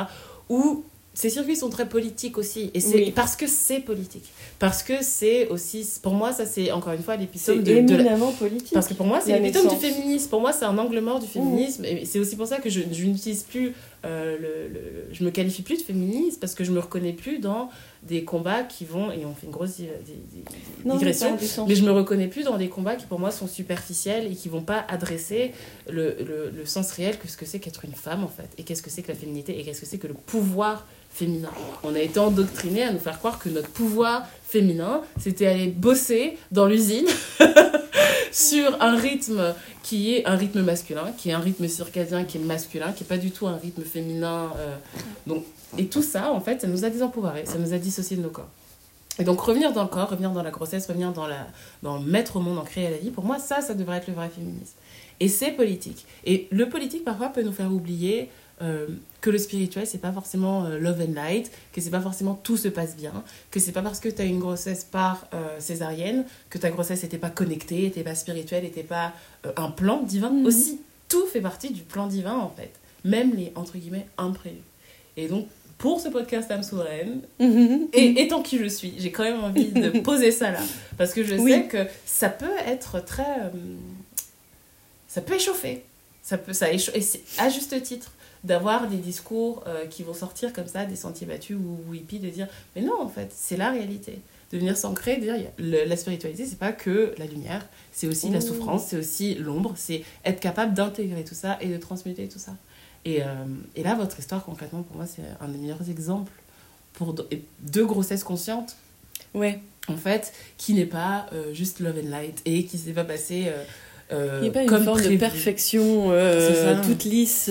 où ces circuits sont très politiques aussi. Et c'est Oui. parce que c'est politique. Parce que c'est aussi, pour moi, ça c'est encore une fois C'est l'épitome de, de la- éminemment politique. Parce que pour moi, c'est l'épitome du féminisme. Pour moi, c'est un angle mort du féminisme. Et c'est aussi pour ça que je, je n'utilise plus, euh, le, le- je me qualifie plus de féministe parce que je me reconnais plus dans des combats qui vont, et on fait une grosse di- Non, mais digression, sens. mais je me reconnais plus dans des combats qui pour moi sont superficiels et qui vont pas adresser le sens réel que ce que c'est qu'être une femme en fait, et qu'est-ce que c'est que la féminité, et qu'est-ce que c'est que le pouvoir féminin. On a été endoctriné à nous faire croire que notre pouvoir féminin, c'était aller bosser dans l'usine sur un rythme qui est un rythme masculin, qui est un rythme circadien qui est masculin, qui est pas du tout un rythme féminin. euh, donc, et tout ça, en fait, ça nous a désempouvoirés, ça nous a dissociés de nos corps. Et donc revenir dans le corps, revenir dans la grossesse, revenir dans, la, dans mettre au monde, en créer la vie, pour moi, ça, ça devrait être le vrai féminisme. Et c'est politique. Et le politique, parfois, peut nous faire oublier euh, que le spirituel, c'est pas forcément euh, love and light, que c'est pas forcément tout se passe bien, que c'est pas parce que tu as une grossesse par euh, césarienne que ta grossesse n'était pas connectée, n'était pas spirituelle, n'était pas euh, un plan divin. Mhm. Aussi, tout fait partie du plan divin, en fait. Même les, entre guillemets, imprévus. Et donc, pour ce podcast âme souveraine, et étant qui je suis, j'ai quand même envie de poser ça là. Parce que je Oui. sais que ça peut être très. ça peut échauffer. Ça peut, ça écha- et c'est à juste titre d'avoir des discours euh, qui vont sortir comme ça, des sentiers battus ou, ou hippies, de dire Mais non, en fait, c'est la réalité. De venir s'ancrer, de dire le- la spiritualité, c'est pas que la lumière, c'est aussi la Mmh. souffrance, c'est aussi l'ombre, c'est être capable d'intégrer tout ça et de transmuter tout ça. Et, euh, et là, votre histoire, concrètement, pour moi, c'est un des meilleurs exemples pour deux grossesses conscientes, Ouais. en fait, qui n'est pas euh, juste love and light et qui s'est pas passé euh, Il n'y a pas une comme forme de perfection euh, toute lisse.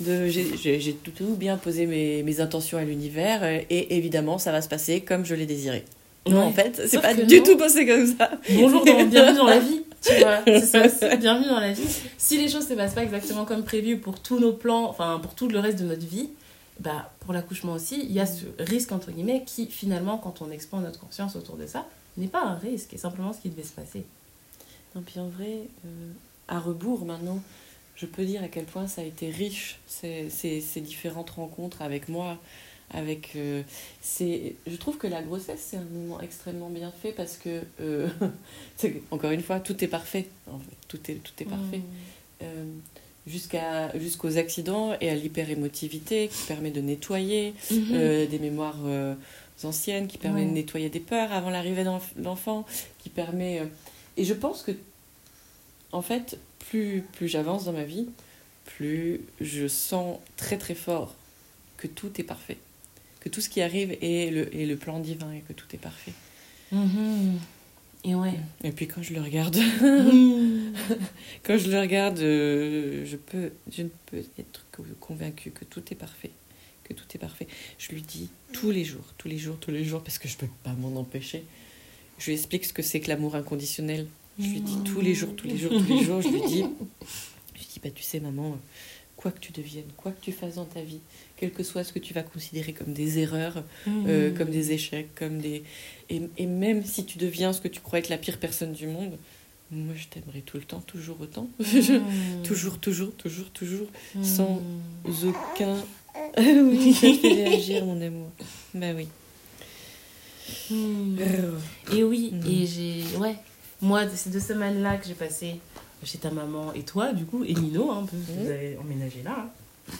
De j'ai- tout, tout bien posé mes, mes intentions à l'univers euh, et évidemment ça va se passer comme je l'ai désiré. Non, Ouais. en fait, c'est pas du non. tout passé comme ça. Bonjour, dans, bienvenue dans la vie, tu vois. C'est ça bienvenue dans la vie. Si les choses ne se passent pas exactement comme prévu pour tous nos plans, enfin pour tout le reste de notre vie, bah, pour l'accouchement aussi, il y a ce risque, entre guillemets, qui finalement, quand on expand notre conscience autour de ça, n'est pas un risque, et simplement ce qui devait se passer. Non, puis en vrai, euh, à rebours maintenant, je peux dire à quel point ça a été riche, ces, ces, ces différentes rencontres avec moi. Avec, euh, c'est, je trouve que la grossesse, c'est un moment extrêmement bien fait parce que, euh, encore une fois, tout est parfait. En fait. Tout est, tout est parfait. Euh, jusqu'à, jusqu'aux accidents et à l'hyper-émotivité qui permet de nettoyer euh, des mémoires euh, anciennes, qui permet Ouais. de nettoyer des peurs avant l'arrivée d'enf- d'enfant, qui permet... euh, Et je pense que, en fait, plus, plus j'avance dans ma vie, plus je sens très très fort que tout est parfait. Que tout ce qui arrive est le, est le plan divin et que tout est parfait. Mhm. Et ouais. Et puis quand je le regarde, Mhm. quand je le regarde, euh, je, peux, je ne peux être convaincue que tout est parfait. Que tout est parfait. Je lui dis tous les jours, tous les jours, tous les jours, parce que je peux pas m'en empêcher. Je lui explique ce que c'est que l'amour inconditionnel. Je lui dis tous les jours, tous les jours, tous les jours, je lui dis, je lui dis, bah tu sais maman, quoi que tu deviennes, quoi que tu fasses dans ta vie, quel que soit ce que tu vas considérer comme des erreurs, euh, Mhm. comme des échecs, comme des... Et, et même si tu deviens ce que tu crois être la pire personne du monde, moi je t'aimerai tout le temps, toujours autant. Mhm. toujours, toujours, toujours, toujours, Mhm. sans aucun... oui, ça te fait réagir mon amour. Bah oui. Et oui, et j'ai. Ouais. Moi, de ces deux semaines-là que j'ai passées chez ta maman et toi, du coup, et Nino, hein, parce que vous avez emménagé là, hein,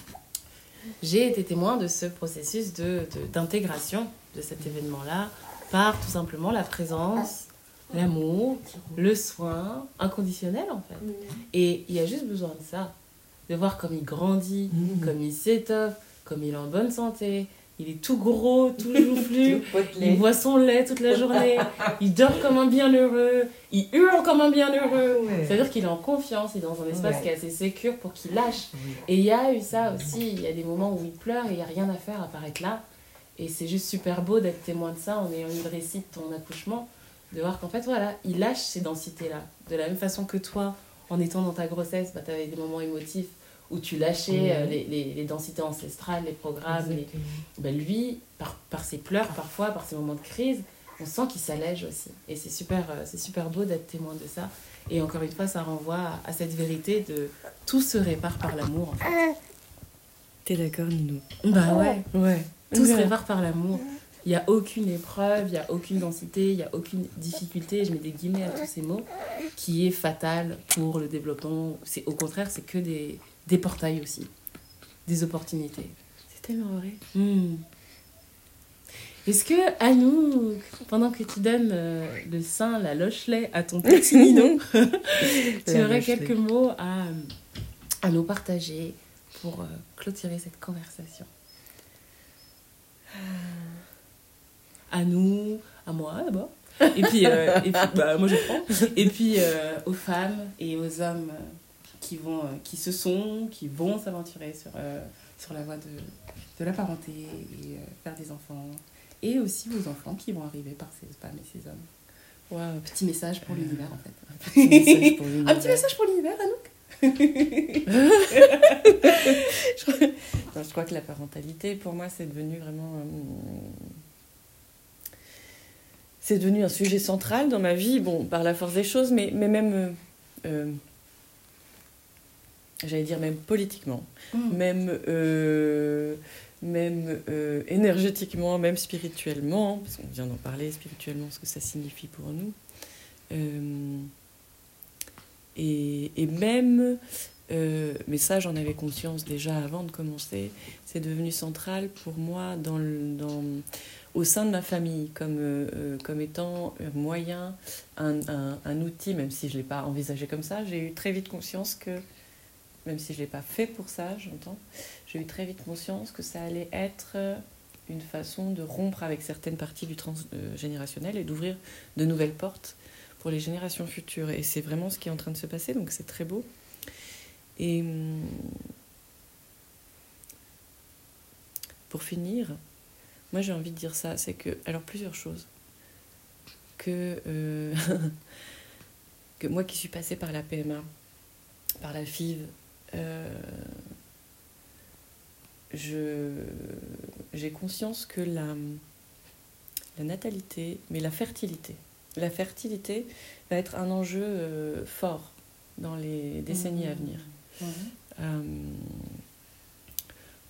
j'ai été témoin de ce processus de- de- d'intégration de, cet événement-là par tout simplement la présence, l'amour, le soin inconditionnel en fait. Et il y a juste besoin de ça, de voir comme il grandit, comme il s'étoffe, comme il est en bonne santé. Il est tout gros, tout joufflu. Il boit son lait toute la journée. il dort comme un bienheureux. Il hurle comme un bienheureux. C'est-à-dire qu'il est en confiance. Il est dans un espace Ouais. qui est assez sécure pour qu'il lâche. Et il y a eu ça aussi. Il y a des moments où il pleure et il n'y a rien à faire à part être là. Et c'est juste super beau d'être témoin de ça en ayant eu le récit de ton accouchement. De voir qu'en fait, voilà, il lâche ces densités-là. De la même façon que toi, en étant dans ta grossesse, bah, tu avais des moments émotifs où tu lâchais euh, les, les- les densités ancestrales, les programmes, les, ben lui, par, par ses pleurs parfois, par ses moments de crise, on sent qu'il s'allège aussi. Et c'est super, euh, c'est super beau d'être témoin de ça. Et encore une fois, ça renvoie à, à cette vérité de tout se répare par l'amour. en fait. T'es d'accord, Nino Bah ouais, Ouais. tout se répare par l'amour. Il n'y a aucune épreuve, il n'y a aucune densité, il n'y a aucune difficulté, je mets des guillemets à tous ces mots, qui est fatale pour le développement. C'est, au contraire, c'est que des, des portails aussi, des opportunités. C'est tellement vrai. Hmm. Est-ce que, à nous, pendant que tu donnes euh, le sein, la loche-lait à ton petit Nino, tu aurais quelques mots à, à nous partager pour euh, clôturer cette conversation? À nous, à moi d'abord. Et puis, euh, et puis bah, moi je prends. Et puis aux femmes et aux hommes qui, vont, qui se sont, qui vont s'aventurer sur, sur la voie de, de la parenté et faire des enfants et aussi vos enfants qui vont arriver par ces femmes et ces hommes. Ouais, petit message pour l'univers en fait. Un petit message pour l'univers. un petit message pour l'univers, Anouk je, crois, que la parentalité, pour moi, c'est devenu vraiment. Euh, c'est devenu un sujet central dans ma vie, bon, par la force des choses, mais, mais même. Euh, euh, j'allais dire même politiquement, mm. même même euh, énergétiquement, même spirituellement, parce qu'on vient d'en parler spirituellement, ce que ça signifie pour nous. Euh, et, et, même, euh, mais ça j'en avais conscience déjà avant de commencer, c'est devenu central pour moi dans le, dans, au sein de ma famille, comme, comme étant un moyen, un, un, un outil, même si je ne l'ai pas envisagé comme ça, j'ai eu très vite conscience que même si je ne l'ai pas fait pour ça, j'entends, j'ai eu très vite conscience que ça allait être une façon de rompre avec certaines parties du transgénérationnel et d'ouvrir de nouvelles portes pour les générations futures. Et c'est vraiment ce qui est en train de se passer, donc c'est très beau. Et hum, pour finir, moi j'ai envie de dire ça, c'est que, alors plusieurs choses, que, euh, que moi qui suis passée par la PMA, par la FIV, euh, j'ai conscience que la, la natalité, mais la fertilité, la fertilité va être un enjeu euh, fort dans les décennies à venir. Mmh. Euh,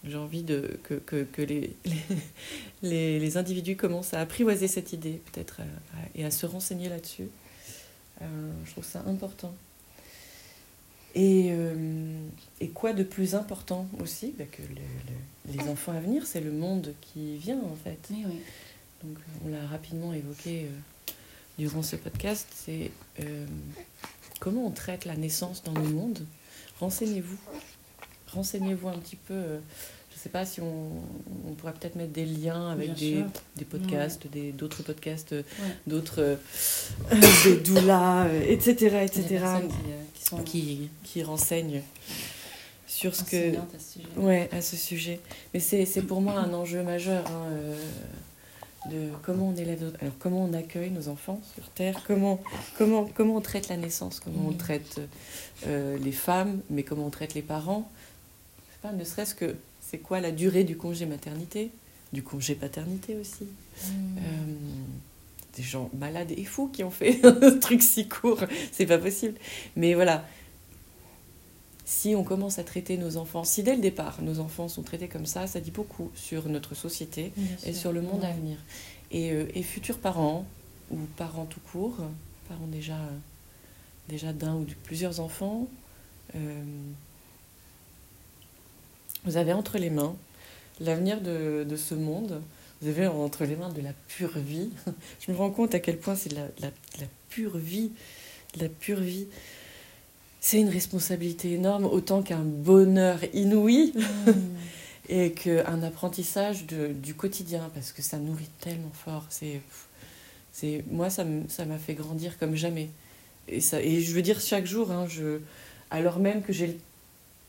j'ai envie de, que, que, que les, les, les, individus commencent à apprivoiser cette idée, peut-être, et à se renseigner là-dessus. je trouve ça important. Et, euh, et, quoi de plus important aussi bah, que les enfants à venir, c'est le monde qui vient en fait. Donc on l'a rapidement évoqué euh, durant ce podcast, c'est euh, comment on traite la naissance dans le monde? Renseignez-vous. Renseignez-vous un petit peu sais pas si on, on pourrait peut-être mettre des liens avec des, des, podcasts, d'autres podcasts, d'autres des doulas, etc. Etc. Qui, sont... qui, qui, renseignent sur ce que. À ce sujet. Ouais, à ce sujet. Mais c'est, pour moi un enjeu majeur. Hein, de comment on élève alors comment on accueille nos enfants sur terre comment comment comment on traite la naissance comment on traite les femmes mais comment on traite les parents pas ne serait-ce que c'est quoi la durée du congé maternité, du congé paternité aussi. Hmm. Euh, des gens malades et fous qui ont fait un truc si court, c'est pas possible. Mais voilà, si on commence à traiter nos enfants, si dès le départ nos enfants sont traités comme ça, ça dit beaucoup sur notre société et sur le monde à venir. Et, euh, et, futurs parents, ou parents tout court, parents déjà, déjà d'un ou de plusieurs enfants, euh, vous avez entre les mains l'avenir de, de, ce monde. Vous avez entre les mains de la pure vie. Je me rends compte à quel point c'est de la, la, la, pure vie. la pure vie. C'est une responsabilité énorme, autant qu'un bonheur inouï mmh. et qu'un apprentissage de, du quotidien, parce que ça nourrit tellement fort. C'est, c'est, moi, ça m'a fait grandir comme jamais. Et, ça, et je veux dire, chaque jour, hein, je, alors même que j'ai le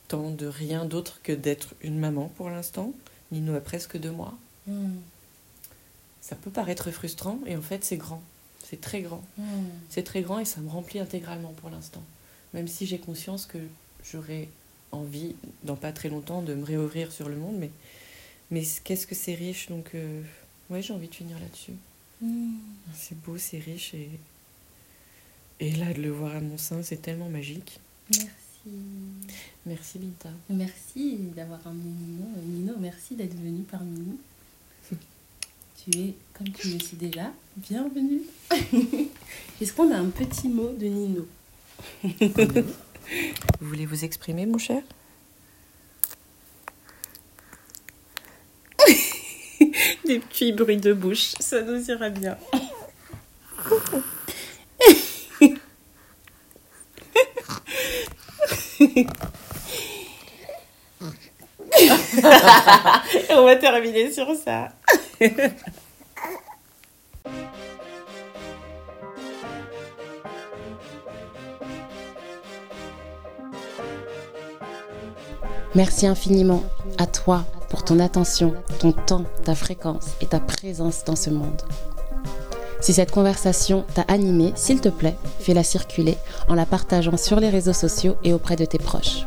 temps de rien d'autre que d'être une maman pour l'instant. Nino a presque deux mois. Hmm. Ça peut paraître frustrant et en fait c'est grand. C'est très grand. Hmm. C'est très grand et ça me remplit intégralement pour l'instant. Même si j'ai conscience que j'aurai envie, dans pas très longtemps, de me réouvrir sur le monde. Mais, mais qu'est-ce que c'est riche. Donc euh, ouais, j'ai envie de finir là-dessus. Hmm. C'est beau, c'est riche et, et là de le voir à mon sein, c'est tellement magique. Merci. Merci Binta. Merci d'avoir amené Nino. Nino, merci d'être venu parmi nous. Tu es, comme tu le sais déjà, bienvenue. Est-ce qu'on a un petit mot de Nino Vous voulez vous exprimer, mon cher? Des petits bruits de bouche, ça nous ira bien. on va terminer sur ça. Merci infiniment à toi pour ton attention, ton temps, ta fréquence et ta présence dans ce monde. Si cette conversation t'a animé, s'il te plaît, fais-la circuler en la partageant sur les réseaux sociaux et auprès de tes proches.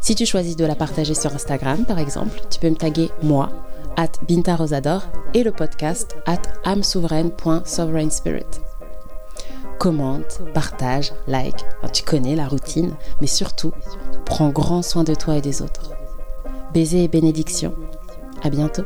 Si tu choisis de la partager sur Instagram, par exemple, tu peux me taguer moi, at Binta Rosador, et le podcast at amsouveraine.sovereignspirit. Commente, partage, like, tu connais la routine, mais surtout, prends grand soin de toi et des autres. Baiser et bénédiction. À bientôt.